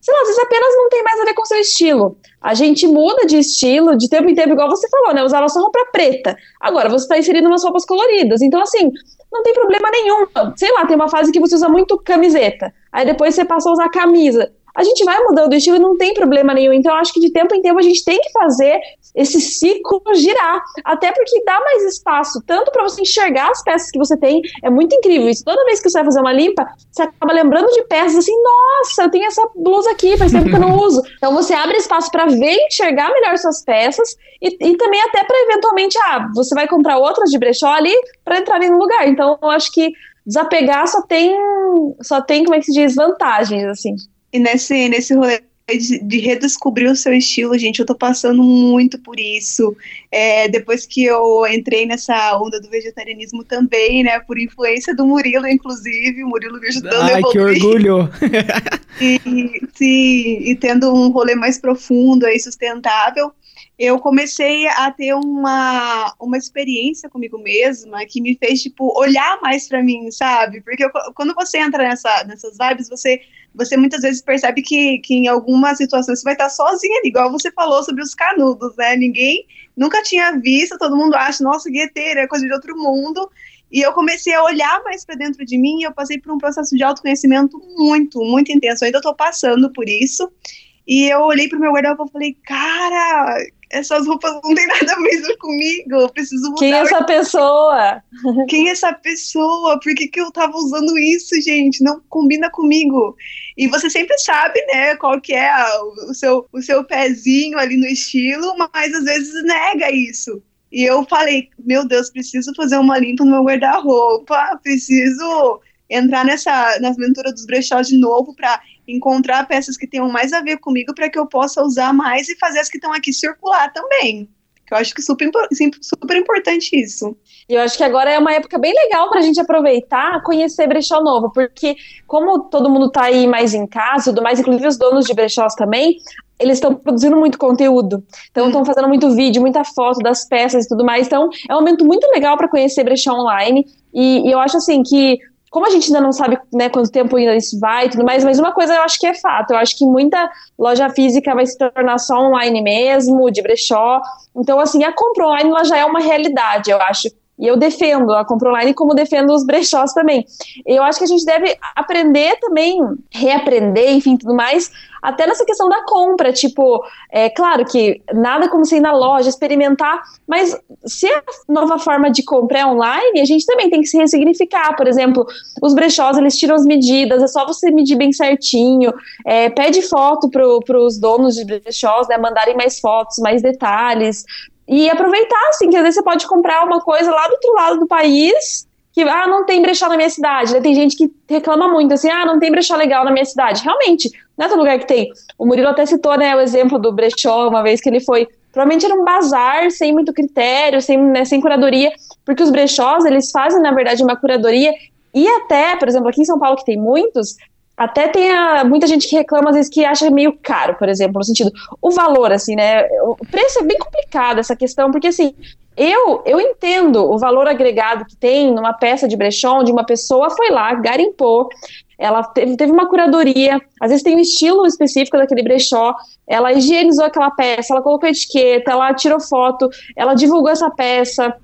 sei lá, às vezes apenas não tem mais a ver com o seu estilo. A gente muda de estilo de tempo em tempo, igual você falou, né? Usava só roupa preta. Agora você está inserindo umas roupas coloridas. Então, assim, não tem problema nenhum. Sei lá, tem uma fase que você usa muito camiseta. Aí depois você passa a usar camisa. A gente vai mudando o estilo e não tem problema nenhum. Então, eu acho que de tempo em tempo a gente tem que fazer esse ciclo girar. Até porque dá mais espaço, tanto para você enxergar as peças que você tem. É muito incrível isso. Toda vez que você vai fazer uma limpa, você acaba lembrando de peças assim: nossa, eu tenho essa blusa aqui, faz tempo que eu não (laughs) uso. Então, você abre espaço para ver e enxergar melhor suas peças e, e também até para eventualmente, ah, você vai comprar outras de brechó ali para entrar no lugar. Então, eu acho que desapegar só tem, só tem, como é que se diz, vantagens, assim. E nesse, nesse rolê de, de, redescobrir o seu estilo, gente, eu tô passando muito por isso. É, depois que eu entrei nessa onda do vegetarianismo também, né, por influência do Murilo, inclusive, o Murilo me ajudando Ai, que orgulho! (laughs) e, sim, e tendo um rolê mais profundo e sustentável, eu comecei a ter uma, uma experiência comigo mesma que me fez, tipo, olhar mais para mim, sabe? Porque eu, quando você entra nessa, nessas vibes, você, você muitas vezes percebe que, que em algumas situações você vai estar sozinha ali, igual você falou sobre os canudos, né? Ninguém nunca tinha visto, todo mundo acha, nossa, gueteira é coisa de outro mundo. E eu comecei a olhar mais para dentro de mim e eu passei por um processo de autoconhecimento muito, muito intenso. Eu ainda estou passando por isso. E eu olhei pro meu guarda-roupa e falei, cara, essas roupas não tem nada a ver comigo, eu preciso mudar. Quem é essa pessoa? Quem é essa pessoa? Por que, que eu tava usando isso, gente? Não combina comigo. E você sempre sabe, né, qual que é a, o, seu, o seu pezinho ali no estilo, mas às vezes nega isso. E eu falei, meu Deus, preciso fazer uma limpa no meu guarda-roupa, preciso entrar nessa, na aventura dos brechós de novo para encontrar peças que tenham mais a ver comigo para que eu possa usar mais e fazer as que estão aqui circular também. Eu acho que super, super importante isso. E eu acho que agora é uma época bem legal para a gente aproveitar, conhecer brechó novo, porque como todo mundo está aí mais em casa, tudo mais, inclusive os donos de brechós também, eles estão produzindo muito conteúdo. Então, estão hum. fazendo muito vídeo, muita foto das peças e tudo mais. Então, é um momento muito legal para conhecer brechó online. E, e, eu acho assim que como a gente ainda não sabe né, quanto tempo ainda isso vai e tudo mais, mas uma coisa eu acho que é fato, eu acho que muita loja física vai se tornar só online mesmo, de brechó. Então, assim, a compra online ela já é uma realidade, eu acho. E eu defendo a compra online como defendo os brechós também. Eu acho que a gente deve aprender também, reaprender, enfim, tudo mais, até nessa questão da compra. Tipo, é claro que nada como você ir na loja, experimentar, mas se a nova forma de compra é online, a gente também tem que se ressignificar. Por exemplo, os brechós, eles tiram as medidas, é só você medir bem certinho, é, pede foto para os donos de brechós, né, mandarem mais fotos, mais detalhes, e aproveitar, assim, que às vezes você pode comprar uma coisa lá do outro lado do país, que, ah, não tem brechó na minha cidade. Tem gente que reclama muito, assim, ah, não tem brechó legal na minha cidade. Realmente, não é todo lugar que tem. O Murilo até citou, né, o exemplo do brechó, uma vez que ele foi provavelmente era um bazar sem muito critério, sem, né, sem curadoria, porque os brechós, eles fazem, na verdade, uma curadoria, e até, por exemplo, aqui em São Paulo, que tem muitos, até tem a, muita gente que reclama, às vezes, que acha meio caro, por exemplo, no sentido, o valor, assim, né, o preço é bem complicado, essa questão, porque, assim, eu, eu entendo o valor agregado que tem numa peça de brechó, onde uma pessoa foi lá, garimpou, ela teve, teve uma curadoria, às vezes tem um estilo específico daquele brechó, ela higienizou aquela peça, ela colocou etiqueta, ela tirou foto, ela divulgou essa peça,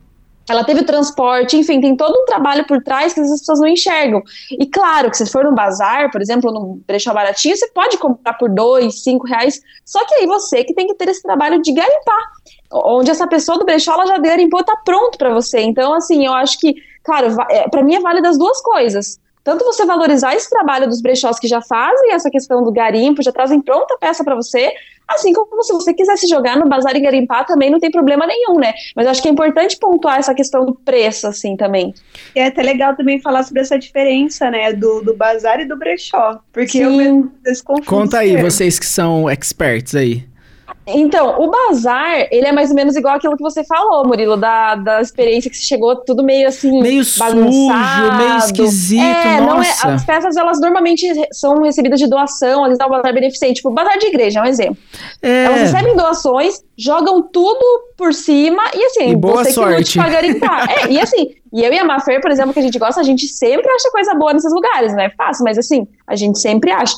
ela teve transporte, enfim, tem todo um trabalho por trás que as pessoas não enxergam. E claro que se for num bazar, por exemplo, num brechó baratinho, você pode comprar por dois, cinco reais, só que aí você que tem que ter esse trabalho de garimpar, onde essa pessoa do brechó, ela já garimpou, tá pronto para você. Então, assim, eu acho que, claro, é, para mim é válido as duas coisas tanto você valorizar esse trabalho dos brechós que já fazem essa questão do garimpo, já trazem pronta a peça para você, assim como se você quiser se jogar no bazar e garimpar também não tem problema nenhum, né? Mas eu acho que é importante pontuar essa questão do preço, assim, também. E é até legal também falar sobre essa diferença, né, do, do bazar e do brechó, porque Sim. eu mesmo Conta aí, vocês que são experts aí. Então, o bazar, ele é mais ou menos igual aquilo que você falou, Murilo, da, da experiência que você chegou tudo meio assim. Meio sujo, meio esquisito. É, nossa. não é. As peças, elas normalmente são recebidas de doação, às vezes um bazar beneficente, tipo, bazar de igreja, é um exemplo. É. Elas recebem doações, jogam tudo por cima e assim, e boa você sorte. que garimpar. é, e assim, (laughs) e eu e a Mafer, por exemplo, que a gente gosta, a gente sempre acha coisa boa nesses lugares, não é fácil, mas assim, a gente sempre acha.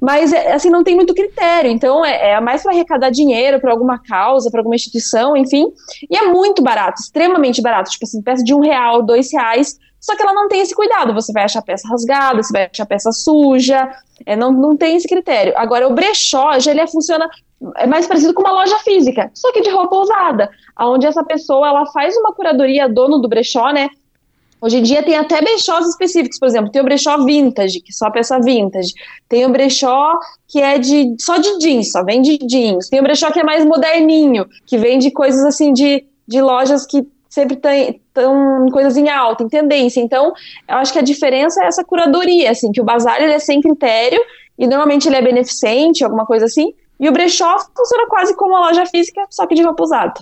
Mas, é, assim, não tem muito critério. Então, é, é mais para arrecadar dinheiro para alguma causa, para alguma instituição, enfim. E é muito barato, extremamente barato. Tipo assim, peça de um real, dois reais. Só que ela não tem esse cuidado. Você vai achar peça rasgada, você vai achar peça suja. É, não, não tem esse critério. Agora, o brechó já ele é, funciona é mais parecido com uma loja física, só que de roupa usada, onde essa pessoa ela faz uma curadoria, dono do brechó, né? Hoje em dia tem até brechós específicos, por exemplo, tem o brechó vintage, que só peça vintage. Tem o brechó que é de só de jeans, só vende jeans. Tem o brechó que é mais moderninho, que vende coisas assim de, de lojas que sempre tem tão coisas em alta, em tendência. Então, eu acho que a diferença é essa curadoria, assim, que o bazar ele é sem critério e normalmente ele é beneficente, alguma coisa assim. E o brechó funciona quase como uma loja física, só que de roupa usada.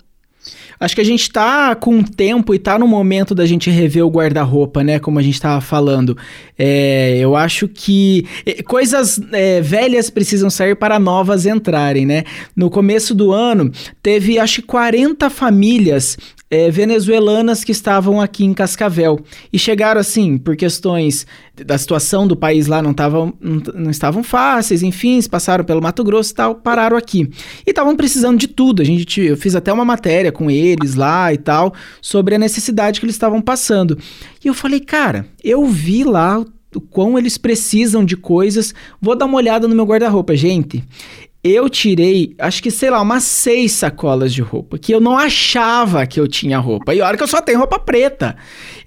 Acho que a gente tá com tempo e tá no momento da gente rever o guarda-roupa, né? Como a gente tava falando. É, eu acho que é, coisas é, velhas precisam sair para novas entrarem, né? No começo do ano, teve acho que 40 famílias é, venezuelanas que estavam aqui em Cascavel. E chegaram assim, por questões da situação do país lá, não, não, não estavam fáceis, enfim, passaram pelo Mato Grosso e tal, pararam aqui. E estavam precisando de tudo. A gente, eu fiz até uma matéria com eles lá e tal, sobre a necessidade que eles estavam passando. E eu falei, cara, eu vi lá o quão eles precisam de coisas. Vou dar uma olhada no meu guarda-roupa, gente eu tirei, acho que, sei lá, umas seis sacolas de roupa, que eu não achava que eu tinha roupa. E olha que eu só tenho roupa preta.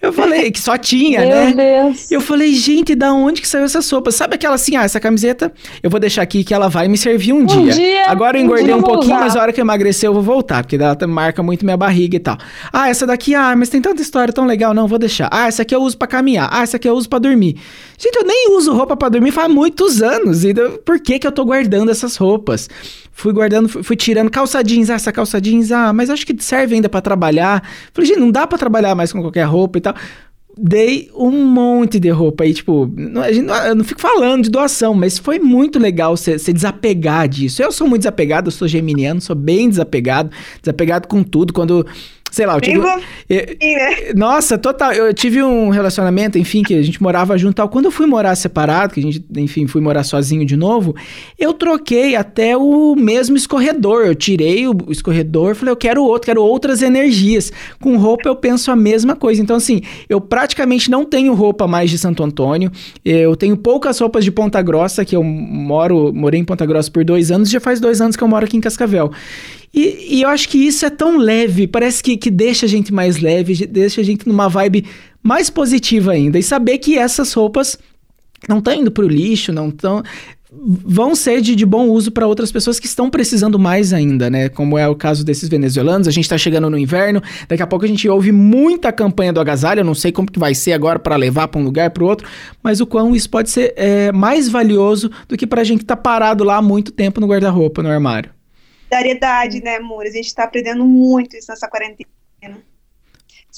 Eu falei que só tinha, Meu né? Deus. Eu falei, gente, da onde que saiu essa sopa? Sabe aquela assim, ah, essa camiseta eu vou deixar aqui que ela vai me servir um, um dia. dia. Agora eu engordei um, um pouquinho, usar. mas a hora que eu emagrecer eu vou voltar, porque ela marca muito minha barriga e tal. Ah, essa daqui, ah, mas tem tanta história tão legal, não, vou deixar. Ah, essa aqui eu uso para caminhar. Ah, essa aqui eu uso para dormir. Gente, eu nem uso roupa para dormir faz muitos anos. E por que que eu tô guardando essas roupas? Fui guardando, fui, fui tirando calça jeans. Ah, essa calça jeans, ah, mas acho que serve ainda para trabalhar. Falei, gente, não dá para trabalhar mais com qualquer roupa e tal dei um monte de roupa aí, tipo, não, eu não fico falando de doação, mas foi muito legal você desapegar disso. Eu sou muito desapegado, eu sou geminiano, sou bem desapegado, desapegado com tudo. Quando Sei lá, eu tive. Eu, né? Nossa, total. Eu tive um relacionamento, enfim, que a gente morava junto tal. Quando eu fui morar separado, que a gente, enfim, fui morar sozinho de novo, eu troquei até o mesmo escorredor. Eu tirei o escorredor, falei, eu quero outro, quero outras energias. Com roupa eu penso a mesma coisa. Então, assim, eu praticamente não tenho roupa mais de Santo Antônio. Eu tenho poucas roupas de Ponta Grossa, que eu moro, morei em Ponta Grossa por dois anos, já faz dois anos que eu moro aqui em Cascavel. E, e, eu acho que isso é tão leve, parece que, que deixa a gente mais leve, deixa a gente numa vibe mais positiva ainda. E saber que essas roupas não estão indo para o lixo, não estão. Vão ser de, de bom uso para outras pessoas que estão precisando mais ainda, né? Como é o caso desses venezuelanos. A gente está chegando no inverno, daqui a pouco a gente ouve muita campanha do agasalho. Eu não sei como que vai ser agora para levar para um lugar para o outro, mas o quão isso pode ser é, mais valioso do que para a gente estar tá parado lá há muito tempo no guarda-roupa, no armário solidariedade, né, amor? A gente está aprendendo muito isso nessa quarentena.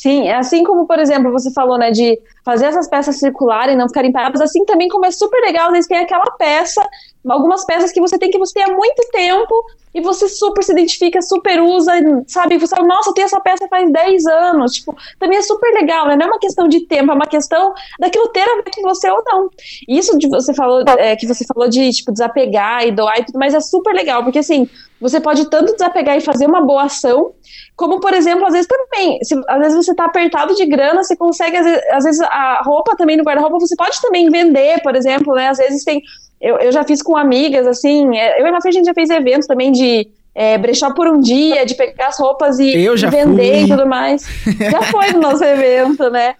Sim, é assim como, por exemplo, você falou, né, de fazer essas peças circularem, não ficarem paradas, assim também como é super legal, às vezes tem aquela peça, algumas peças que você tem que você tem há muito tempo e você super se identifica, super usa, sabe? Você fala, nossa, eu tenho essa peça faz 10 anos, tipo, também é super legal, né? Não é uma questão de tempo, é uma questão daquilo ter a ver com você ou não. Isso de você falou, é, que você falou de, tipo, desapegar e doar e tudo, mas é super legal, porque assim, você pode tanto desapegar e fazer uma boa ação, como, por exemplo, às vezes também, se, às vezes você está apertado de grana, você consegue, às vezes, às vezes a roupa também no guarda-roupa, você pode também vender, por exemplo, né? Às vezes tem. Eu, eu já fiz com amigas, assim, é, eu e a a gente já fez eventos também de é, brechó por um dia, de pegar as roupas e, e vender fui. e tudo mais. Já foi no nosso evento, né?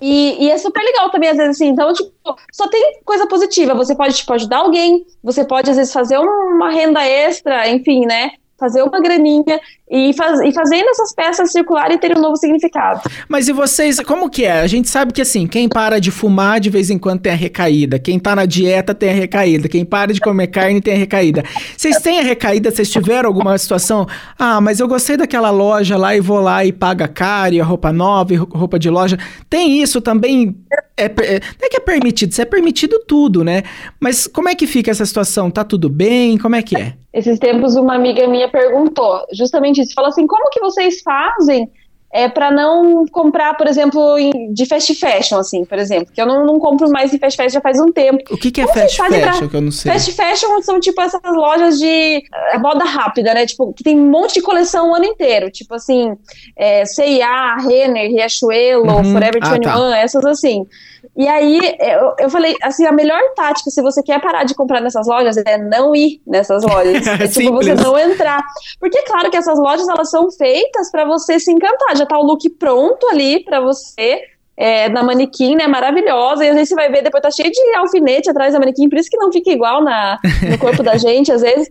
E, e, é super legal também, às vezes, assim. Então, tipo, só tem coisa positiva. Você pode, tipo, ajudar alguém, você pode, às vezes, fazer uma renda extra, enfim, né? Fazer uma graninha e, faz, e fazendo essas peças circularem e ter um novo significado. Mas e vocês, como que é? A gente sabe que assim, quem para de fumar de vez em quando tem a recaída, quem tá na dieta tem a recaída, quem para de comer carne tem a recaída. Vocês têm a recaída, vocês tiveram alguma situação? Ah, mas eu gostei daquela loja lá e vou lá e paga caro, e a roupa nova, e roupa de loja. Tem isso também? É, é, não é que é permitido, isso é permitido tudo, né? Mas como é que fica essa situação? Tá tudo bem? Como é que é? Esses tempos uma amiga minha perguntou justamente isso. Fala assim, como que vocês fazem é, para não comprar, por exemplo, em, de fast fashion, assim, por exemplo, que eu não, não, compro mais em fast fashion já faz um tempo. O que, que é Como fast fashion, pra... que eu não sei? Fast fashion são, tipo, essas lojas de é, moda rápida, né, tipo, que tem um monte de coleção o ano inteiro, tipo assim, é, C&A, Renner, Riachuelo, uhum. Forever 21, ah, tá. essas assim. E aí, eu, eu falei, assim, a melhor tática, se você quer parar de comprar nessas lojas, é não ir nessas lojas. (laughs) é tipo, você não entrar. Porque, é claro que essas lojas, elas são feitas para você se encantar. Já tá o look pronto ali para você, é, na manequim, né, maravilhosa, e às vezes você vai ver, depois tá cheio de alfinete atrás da manequim, por isso que não fica igual na, no corpo da gente, às vezes.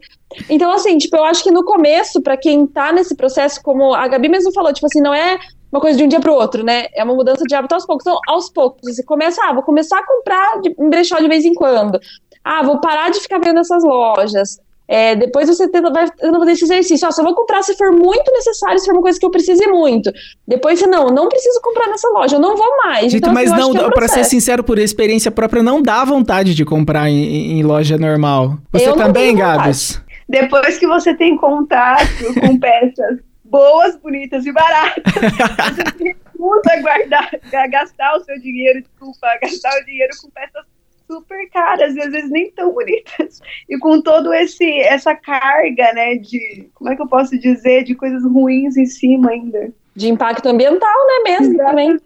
Então, assim, tipo, eu acho que no começo, para quem tá nesse processo, como a Gabi mesmo falou, tipo assim, não é uma coisa de um dia para o outro, né? É uma mudança de hábito aos poucos. Então, aos poucos, você começa, ah, vou começar a comprar de, em brechó de vez em quando. Ah, vou parar de ficar vendo essas lojas. É, depois você tenta, vai tentando fazer esse exercício. Ah, só vou comprar se for muito necessário, se for uma coisa que eu precise muito. Depois você, não, não preciso comprar nessa loja, eu não vou mais. Gente, então, mas assim, não, é para ser sincero, por experiência própria, não dá vontade de comprar em, em loja normal. Você eu também, Gabs? Depois que você tem contato com (laughs) peças boas, bonitas e baratas. (laughs) Você recusa guardar, gastar o seu dinheiro, desculpa, gastar o dinheiro com peças super caras e às vezes nem tão bonitas. E com todo esse essa carga, né, de, como é que eu posso dizer, de coisas ruins em cima ainda. De impacto ambiental, né, mesmo, também.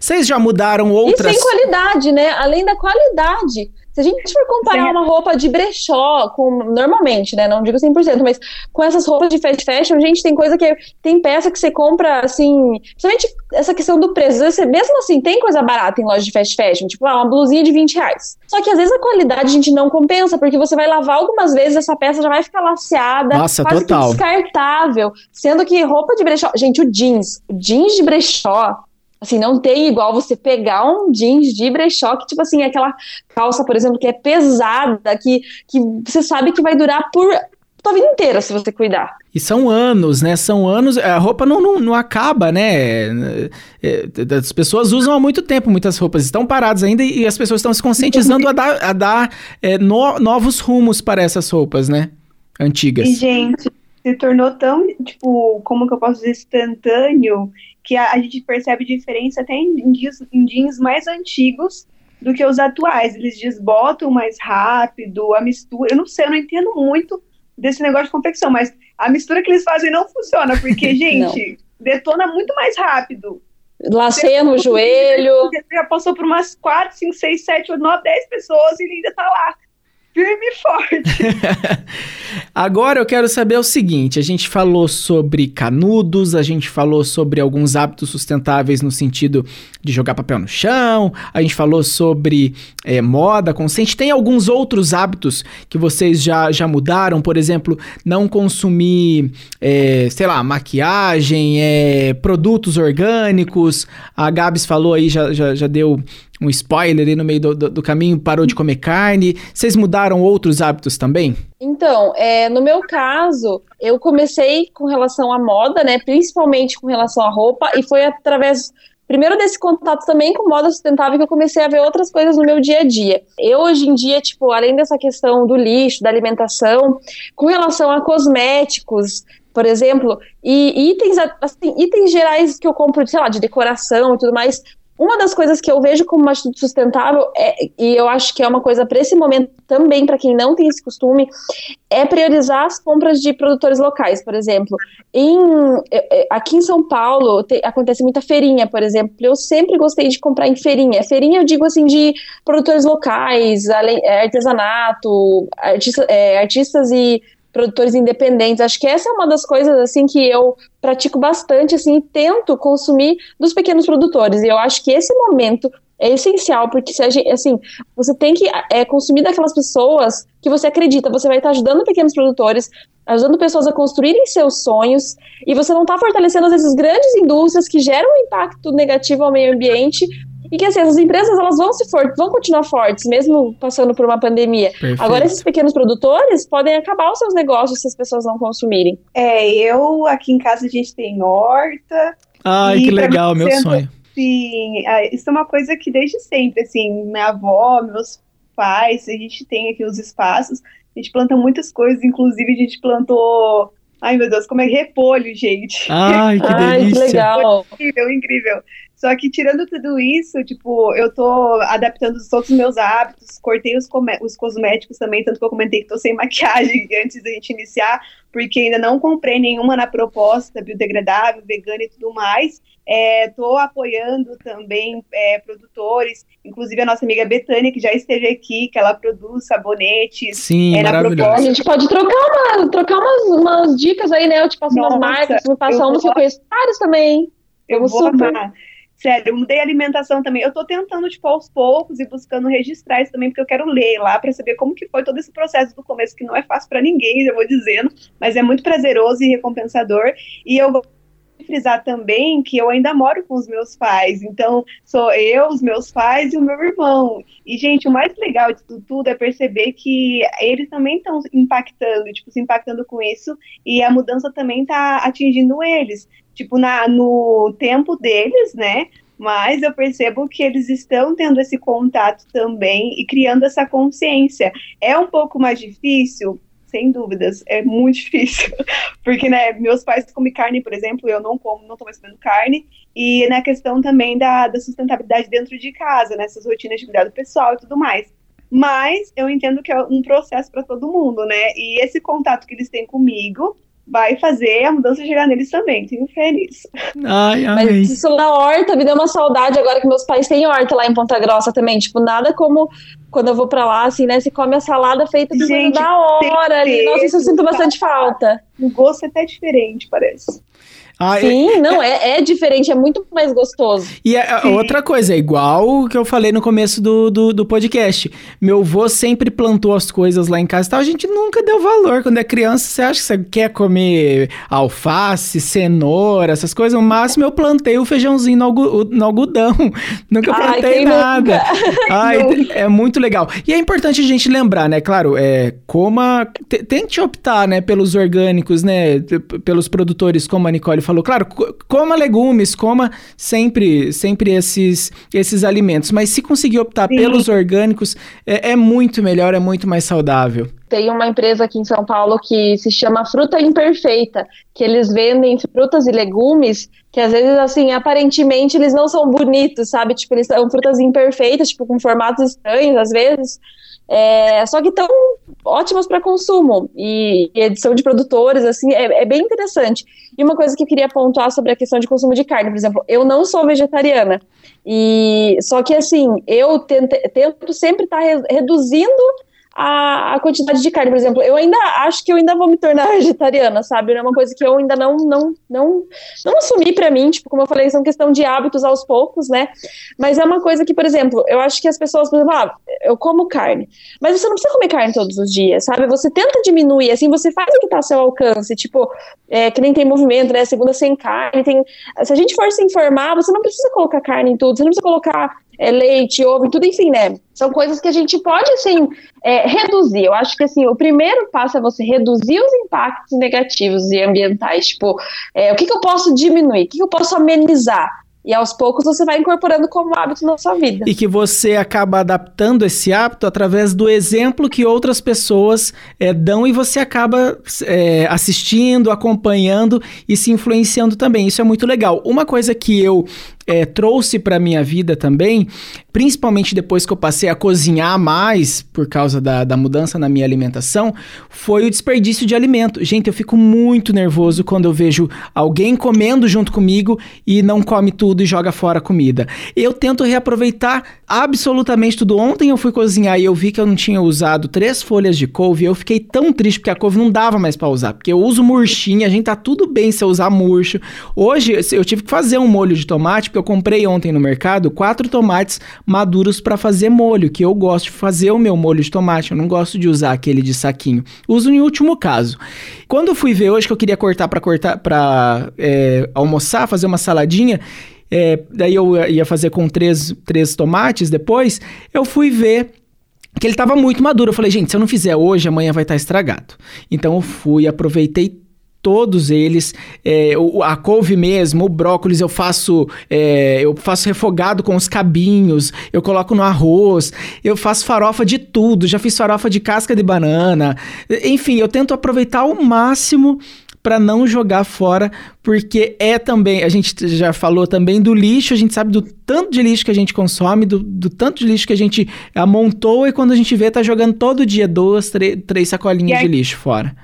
Vocês já mudaram outras... E sem qualidade, né, além da qualidade se a gente for comparar uma roupa de brechó com normalmente, né, não digo 100%, mas com essas roupas de fast fashion, gente tem coisa que tem peça que você compra assim, principalmente essa questão do preço, você, mesmo assim tem coisa barata em loja de fast fashion, tipo ah, uma blusinha de 20 reais. Só que às vezes a qualidade a gente não compensa, porque você vai lavar algumas vezes essa peça já vai ficar laceada, Nossa, quase total. descartável, sendo que roupa de brechó, gente, o jeans, o jeans de brechó Assim, não tem igual você pegar um jeans de brechó, que, tipo assim, aquela calça, por exemplo, que é pesada, que, que você sabe que vai durar por tua vida inteira se você cuidar. E são anos, né? São anos. A roupa não, não, não acaba, né? É, é, as pessoas usam há muito tempo muitas roupas, estão paradas ainda e as pessoas estão se conscientizando a dar, a dar é, no, novos rumos para essas roupas, né? Antigas. E, gente, se tornou tão, tipo, como que eu posso dizer, instantâneo que a, a gente percebe diferença até em jeans, em jeans mais antigos do que os atuais. Eles desbotam mais rápido, a mistura. Eu não sei, eu não entendo muito desse negócio de confecção, mas a mistura que eles fazem não funciona, porque, (laughs) gente, detona muito mais rápido. Laceia no joelho. Já passou por umas 4, 5, 6, 7, 8, 9, 10 pessoas e ele ainda tá lá firme e forte. (laughs) Agora eu quero saber o seguinte: a gente falou sobre canudos, a gente falou sobre alguns hábitos sustentáveis no sentido de jogar papel no chão, a gente falou sobre é, moda consciente. Tem alguns outros hábitos que vocês já, já mudaram? Por exemplo, não consumir, é, sei lá, maquiagem, é, produtos orgânicos. A Gabs falou aí, já, já, já deu um spoiler aí no meio do, do, do, caminho, parou de comer carne. Vocês mudaram outros hábitos também? Então, é, no meu caso, eu comecei com relação à moda, né? Principalmente com relação à roupa, e foi através primeiro desse contato também com moda sustentável que eu comecei a ver outras coisas no meu dia a dia. Eu hoje em dia, tipo, além dessa questão do lixo, da alimentação, com relação a cosméticos, por exemplo, e itens, assim, itens gerais que eu compro, sei lá, de decoração e tudo mais, uma das coisas que eu vejo como uma atitude sustentável, é, e eu acho que é uma coisa para esse momento também, para quem não tem esse costume, é priorizar as compras de produtores locais, por exemplo. Em, é, é, aqui em São Paulo te, acontece muita feirinha, por exemplo. Eu sempre gostei de comprar em feirinha. Feirinha eu digo assim de produtores locais, é, artesanato, artista, é, artistas e produtores independentes. Acho que essa é uma das coisas assim que eu pratico bastante assim, e tento consumir dos pequenos produtores. E eu acho que esse momento é essencial, porque se gente, assim, você tem que é, consumir daquelas pessoas que você acredita, você vai estar ajudando pequenos produtores, ajudando pessoas a construírem seus sonhos, e você não está fortalecendo essas grandes indústrias que geram um impacto negativo ao meio ambiente, e que assim, essas empresas elas vão se for, vão continuar fortes, mesmo passando por uma pandemia. Perfeito. Agora, esses pequenos produtores podem acabar os seus negócios se as pessoas não consumirem. É, eu aqui em casa a gente tem horta. Ai, que legal, meu sonho. Sim, isso é uma coisa que desde sempre, assim, minha avó, meus pais, a gente tem aqui os espaços, a gente planta muitas coisas, inclusive a gente plantou Ai, meu Deus, como é repolho, gente. Ai, que delícia. Ai, que legal. Incrível, incrível. Só que tirando tudo isso, tipo, eu tô adaptando todos os meus hábitos, cortei os, os cosméticos também, tanto que eu comentei que tô sem (laughs) maquiagem antes da gente iniciar, porque ainda não comprei nenhuma na proposta biodegradável, vegana e tudo mais. Estou é, apoiando também é, produtores, inclusive a nossa amiga Betânia, que já esteve aqui, que ela produz sabonetes. Sim, é, A gente pode trocar, uma, trocar umas, umas dicas aí, né? Eu te passo nossa, umas marcas, me passar umas que eu conheço vários também. Eu, eu vou super. Amar. Sério, eu mudei a alimentação também. Eu tô tentando, tipo, aos poucos e buscando registrar isso também, porque eu quero ler lá para saber como que foi todo esse processo do começo, que não é fácil para ninguém, eu vou dizendo, mas é muito prazeroso e recompensador. E eu vou frisar também que eu ainda moro com os meus pais, então sou eu, os meus pais e o meu irmão. E, gente, o mais legal de tudo é perceber que eles também estão impactando, tipo, se impactando com isso, e a mudança também está atingindo eles tipo, na, no tempo deles, né? Mas eu percebo que eles estão tendo esse contato também e criando essa consciência. É um pouco mais difícil, sem dúvidas, é muito (laughs) difícil. Porque, né, meus pais comem carne, por exemplo, eu não como, não tô mais comendo carne. E na questão também da, da sustentabilidade dentro de casa, nessas né, rotinas de cuidado pessoal e tudo mais. Mas eu entendo que é um processo para todo mundo, né? E esse contato que eles têm comigo vai fazer a mudança chegar neles também. Tenho fé nisso. Ai, amei. Mas isso na horta me deu uma saudade agora que meus pais têm horta lá em Ponta Grossa também. Tipo, nada como quando eu vou pra lá, assim, né? Você come a salada feita Gente, da hora ali. Nossa, isso eu sinto bastante falta. O gosto é até diferente, parece. Ah, Sim, é... não, é, é diferente, é muito mais gostoso. E é, outra coisa, é igual o que eu falei no começo do, do, do, podcast. Meu avô sempre plantou as coisas lá em casa e tal, a gente nunca deu valor. Quando é criança, você acha que você quer comer alface, cenoura, essas coisas? No máximo eu plantei o feijãozinho no, no algodão. (laughs) Nunca plantei (laughs) Ai, nada. Ai, é muito legal. E é importante a gente lembrar, né? Claro, é, coma. Tente optar, né, pelos orgânicos, né? Pelos produtores, como a Nicole falou, claro, coma legumes, coma sempre, sempre esses, esses alimentos, mas se conseguir optar Sim. pelos orgânicos, é, é muito melhor, é muito mais saudável tem uma empresa aqui em São Paulo que se chama Fruta Imperfeita, que eles vendem frutas e legumes que às vezes, assim, aparentemente eles não são bonitos, sabe? Tipo, eles são frutas imperfeitas, tipo, com formatos estranhos, às vezes, é, só que estão ótimas para consumo e, e, edição de produtores, assim, é, é, bem interessante. E uma coisa que eu queria pontuar sobre a questão de consumo de carne, por exemplo, eu não sou vegetariana, e só que assim, eu tento, tento sempre estar tá reduzindo a, a, quantidade de carne, por exemplo, eu ainda acho que eu ainda vou me tornar (laughs) vegetariana, sabe? É uma coisa que eu ainda não não não não assumi para mim, tipo, como eu falei, são questão de hábitos aos poucos, né? Mas é uma coisa que, por exemplo, eu acho que as pessoas, por exemplo, ah, eu como carne, mas você não precisa comer carne todos os dias, sabe? Você tenta diminuir, assim, você faz o que tá ao seu alcance, tipo, é, que nem tem movimento, né? Segunda sem carne, tem. Se a gente for se informar, você não precisa colocar carne em tudo, você não precisa colocar é, leite, ovo, tudo, enfim, né? São coisas que a gente pode, assim, é, reduzir. Eu acho que, assim, o primeiro passo é você reduzir os impactos negativos e ambientais. Tipo, é, o que, que eu posso diminuir? O que, que eu posso amenizar? E aos poucos você vai incorporando como hábito na sua vida. E que você acaba adaptando esse hábito através do exemplo que outras pessoas é, dão e você acaba é, assistindo, acompanhando e se influenciando também. Isso é muito legal. Uma coisa que eu é, trouxe para minha vida também, principalmente depois que eu passei a cozinhar mais por causa da, da mudança na minha alimentação, foi o desperdício de alimento. Gente, eu fico muito nervoso quando eu vejo alguém comendo junto comigo e não come tudo e joga fora a comida. Eu tento reaproveitar absolutamente tudo. Ontem eu fui cozinhar e eu vi que eu não tinha usado três folhas de couve. Eu fiquei tão triste porque a couve não dava mais para usar, porque eu uso murchinha, a gente tá tudo bem se eu usar murcho. Hoje eu tive que fazer um molho de tomate, porque eu comprei ontem no mercado quatro tomates maduros para fazer molho, que eu gosto de fazer o meu molho de tomate, eu não gosto de usar aquele de saquinho. Uso em último caso. Quando eu fui ver hoje que eu queria cortar para cortar para é, almoçar, fazer uma saladinha, é, daí eu ia fazer com três, três tomates depois, eu fui ver que ele estava muito maduro. Eu falei, gente, se eu não fizer hoje, amanhã vai estar tá estragado. Então eu fui, aproveitei todos eles. É, a couve mesmo, o brócolis eu faço é, eu faço refogado com os cabinhos, eu coloco no arroz, eu faço farofa de tudo, já fiz farofa de casca de banana. Enfim, eu tento aproveitar ao máximo para não jogar fora, porque é também, a gente já falou também do lixo, a gente sabe do tanto de lixo que a gente consome, do, do tanto de lixo que a gente amontou e quando a gente vê, tá jogando todo dia duas, três sacolinhas de lixo fora.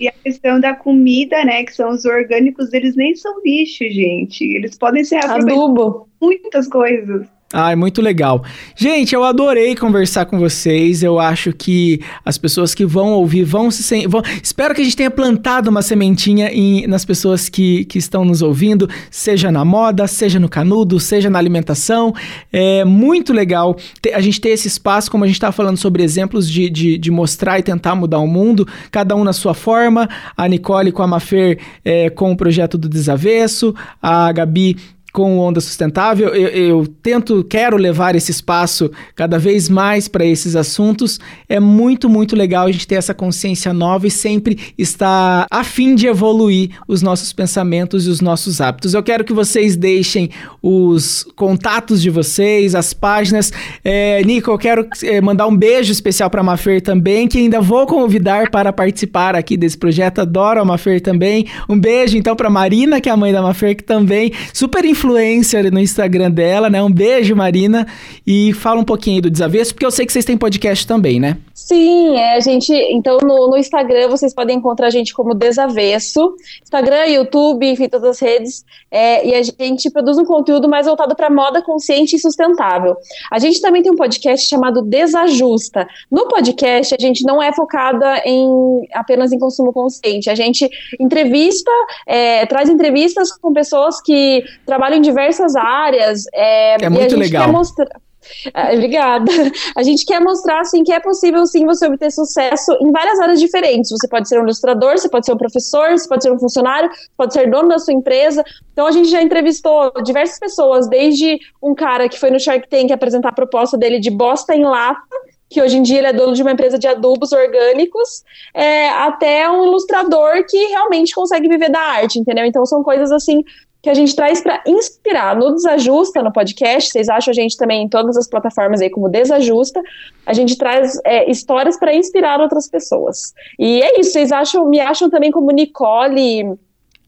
E a questão da comida, né, que são os orgânicos, eles nem são lixo, gente. Eles podem ser adubo. muitas coisas. Ah, é muito legal. Gente, eu adorei conversar com vocês. Eu acho que as pessoas que vão ouvir vão se. Vão... Espero que a gente tenha plantado uma sementinha em, nas pessoas que, que estão nos ouvindo, seja na moda, seja no canudo, seja na alimentação. É muito legal a gente ter esse espaço, como a gente estava falando sobre exemplos de, de, de, mostrar e tentar mudar o mundo, cada um na sua forma. A Nicole com a Mafer é, com o projeto do Desavesso, a Gabi com Onda Sustentável. Eu, eu, tento, quero levar esse espaço cada vez mais para esses assuntos. É muito, muito legal a gente ter essa consciência nova e sempre estar a fim de evoluir os nossos pensamentos e os nossos hábitos. Eu quero que vocês deixem os contatos de vocês, as páginas. É, Nico, eu quero é, mandar um beijo especial para a Mafer também, que ainda vou convidar para participar aqui desse projeto. Adoro a Mafer também. Um beijo então para Marina, que é a mãe da Mafer, que também super influencer no Instagram dela, né? Um beijo, Marina. E fala um pouquinho do desavesso, porque eu sei que vocês têm podcast também, né? Sim, é, a gente. Então, no, no Instagram vocês podem encontrar a gente como Desavesso. Instagram, YouTube, enfim, todas as redes. É, e a gente produz um conteúdo mais voltado para moda consciente e sustentável. A gente também tem um podcast chamado Desajusta. No podcast, a gente não é focada em apenas em consumo consciente. A gente entrevista, é, traz entrevistas com pessoas que trabalham em diversas áreas. É, é muito legal. Mostrar... (laughs) Ah, obrigada. A gente quer mostrar assim que é possível sim você obter sucesso em várias áreas diferentes. Você pode ser um ilustrador, você pode ser um professor, você pode ser um funcionário, pode ser dono da sua empresa. Então a gente já entrevistou diversas pessoas, desde um cara que foi no Shark Tank apresentar a proposta dele de bosta em lata, que hoje em dia ele é dono de uma empresa de adubos orgânicos, é, até um ilustrador que realmente consegue viver da arte, entendeu? Então são coisas assim que a gente traz para inspirar no Desajusta, no podcast. Vocês acham a gente também em todas as plataformas aí como Desajusta. A gente traz é, histórias para inspirar outras pessoas. E é isso. Vocês acham, me acham também como Nicole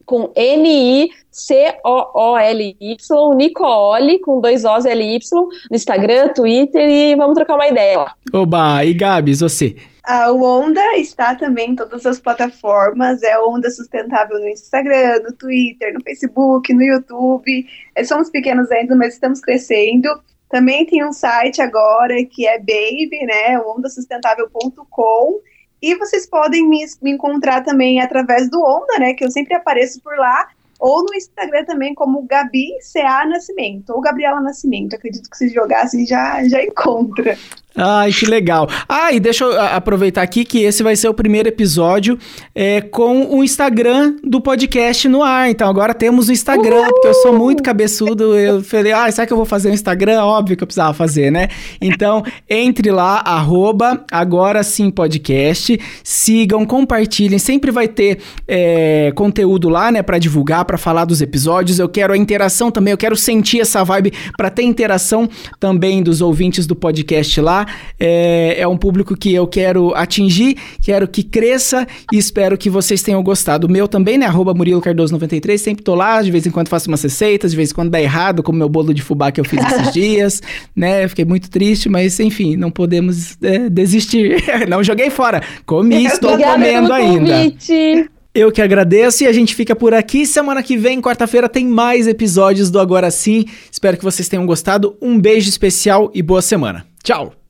com N-I-C-O-O-L-Y, Nicole, com dois O's L-Y, no Instagram, Twitter, e vamos trocar uma ideia Oba, e Gabs, você? A Onda está também em todas as plataformas, é Onda Sustentável no Instagram, no Twitter, no Facebook, no YouTube. É, somos pequenos ainda, mas estamos crescendo. Também tem um site agora que é Baby, né? ondasustentável.com. E vocês podem me, me encontrar também através do Onda, né? Que eu sempre apareço por lá ou no Instagram também como Gabi CA Nascimento, ou Gabriela Nascimento. Acredito que se jogassem já, já encontra. Ai, que legal. Ah, e deixa eu aproveitar aqui que esse vai ser o primeiro episódio é, com o Instagram do podcast no ar. Então agora temos o Instagram, Uhul! porque eu sou muito cabeçudo. Eu falei, ah, será que eu vou fazer um Instagram? Óbvio que eu precisava fazer, né? Então, entre lá, arroba agora sim podcast. Sigam, compartilhem. Sempre vai ter é, conteúdo lá, né, para divulgar, para falar dos episódios, eu quero a interação também, eu quero sentir essa vibe para ter interação também dos ouvintes do podcast lá. É, é um público que eu quero atingir, quero que cresça e espero que vocês tenham gostado. O meu também, né? Arroba Murilo Cardoso 93, sempre tô lá, de vez em quando faço umas receitas, de vez em quando dá errado, como meu bolo de fubá que eu fiz esses (laughs) dias, né? Fiquei muito triste, mas enfim, não podemos é, desistir. (laughs) não joguei fora. Comi, (laughs) estou comendo ainda. Convite. Eu que agradeço e a gente fica por aqui. Semana que vem, quarta-feira, tem mais episódios do Agora Sim. Espero que vocês tenham gostado. Um beijo especial e boa semana. Tchau!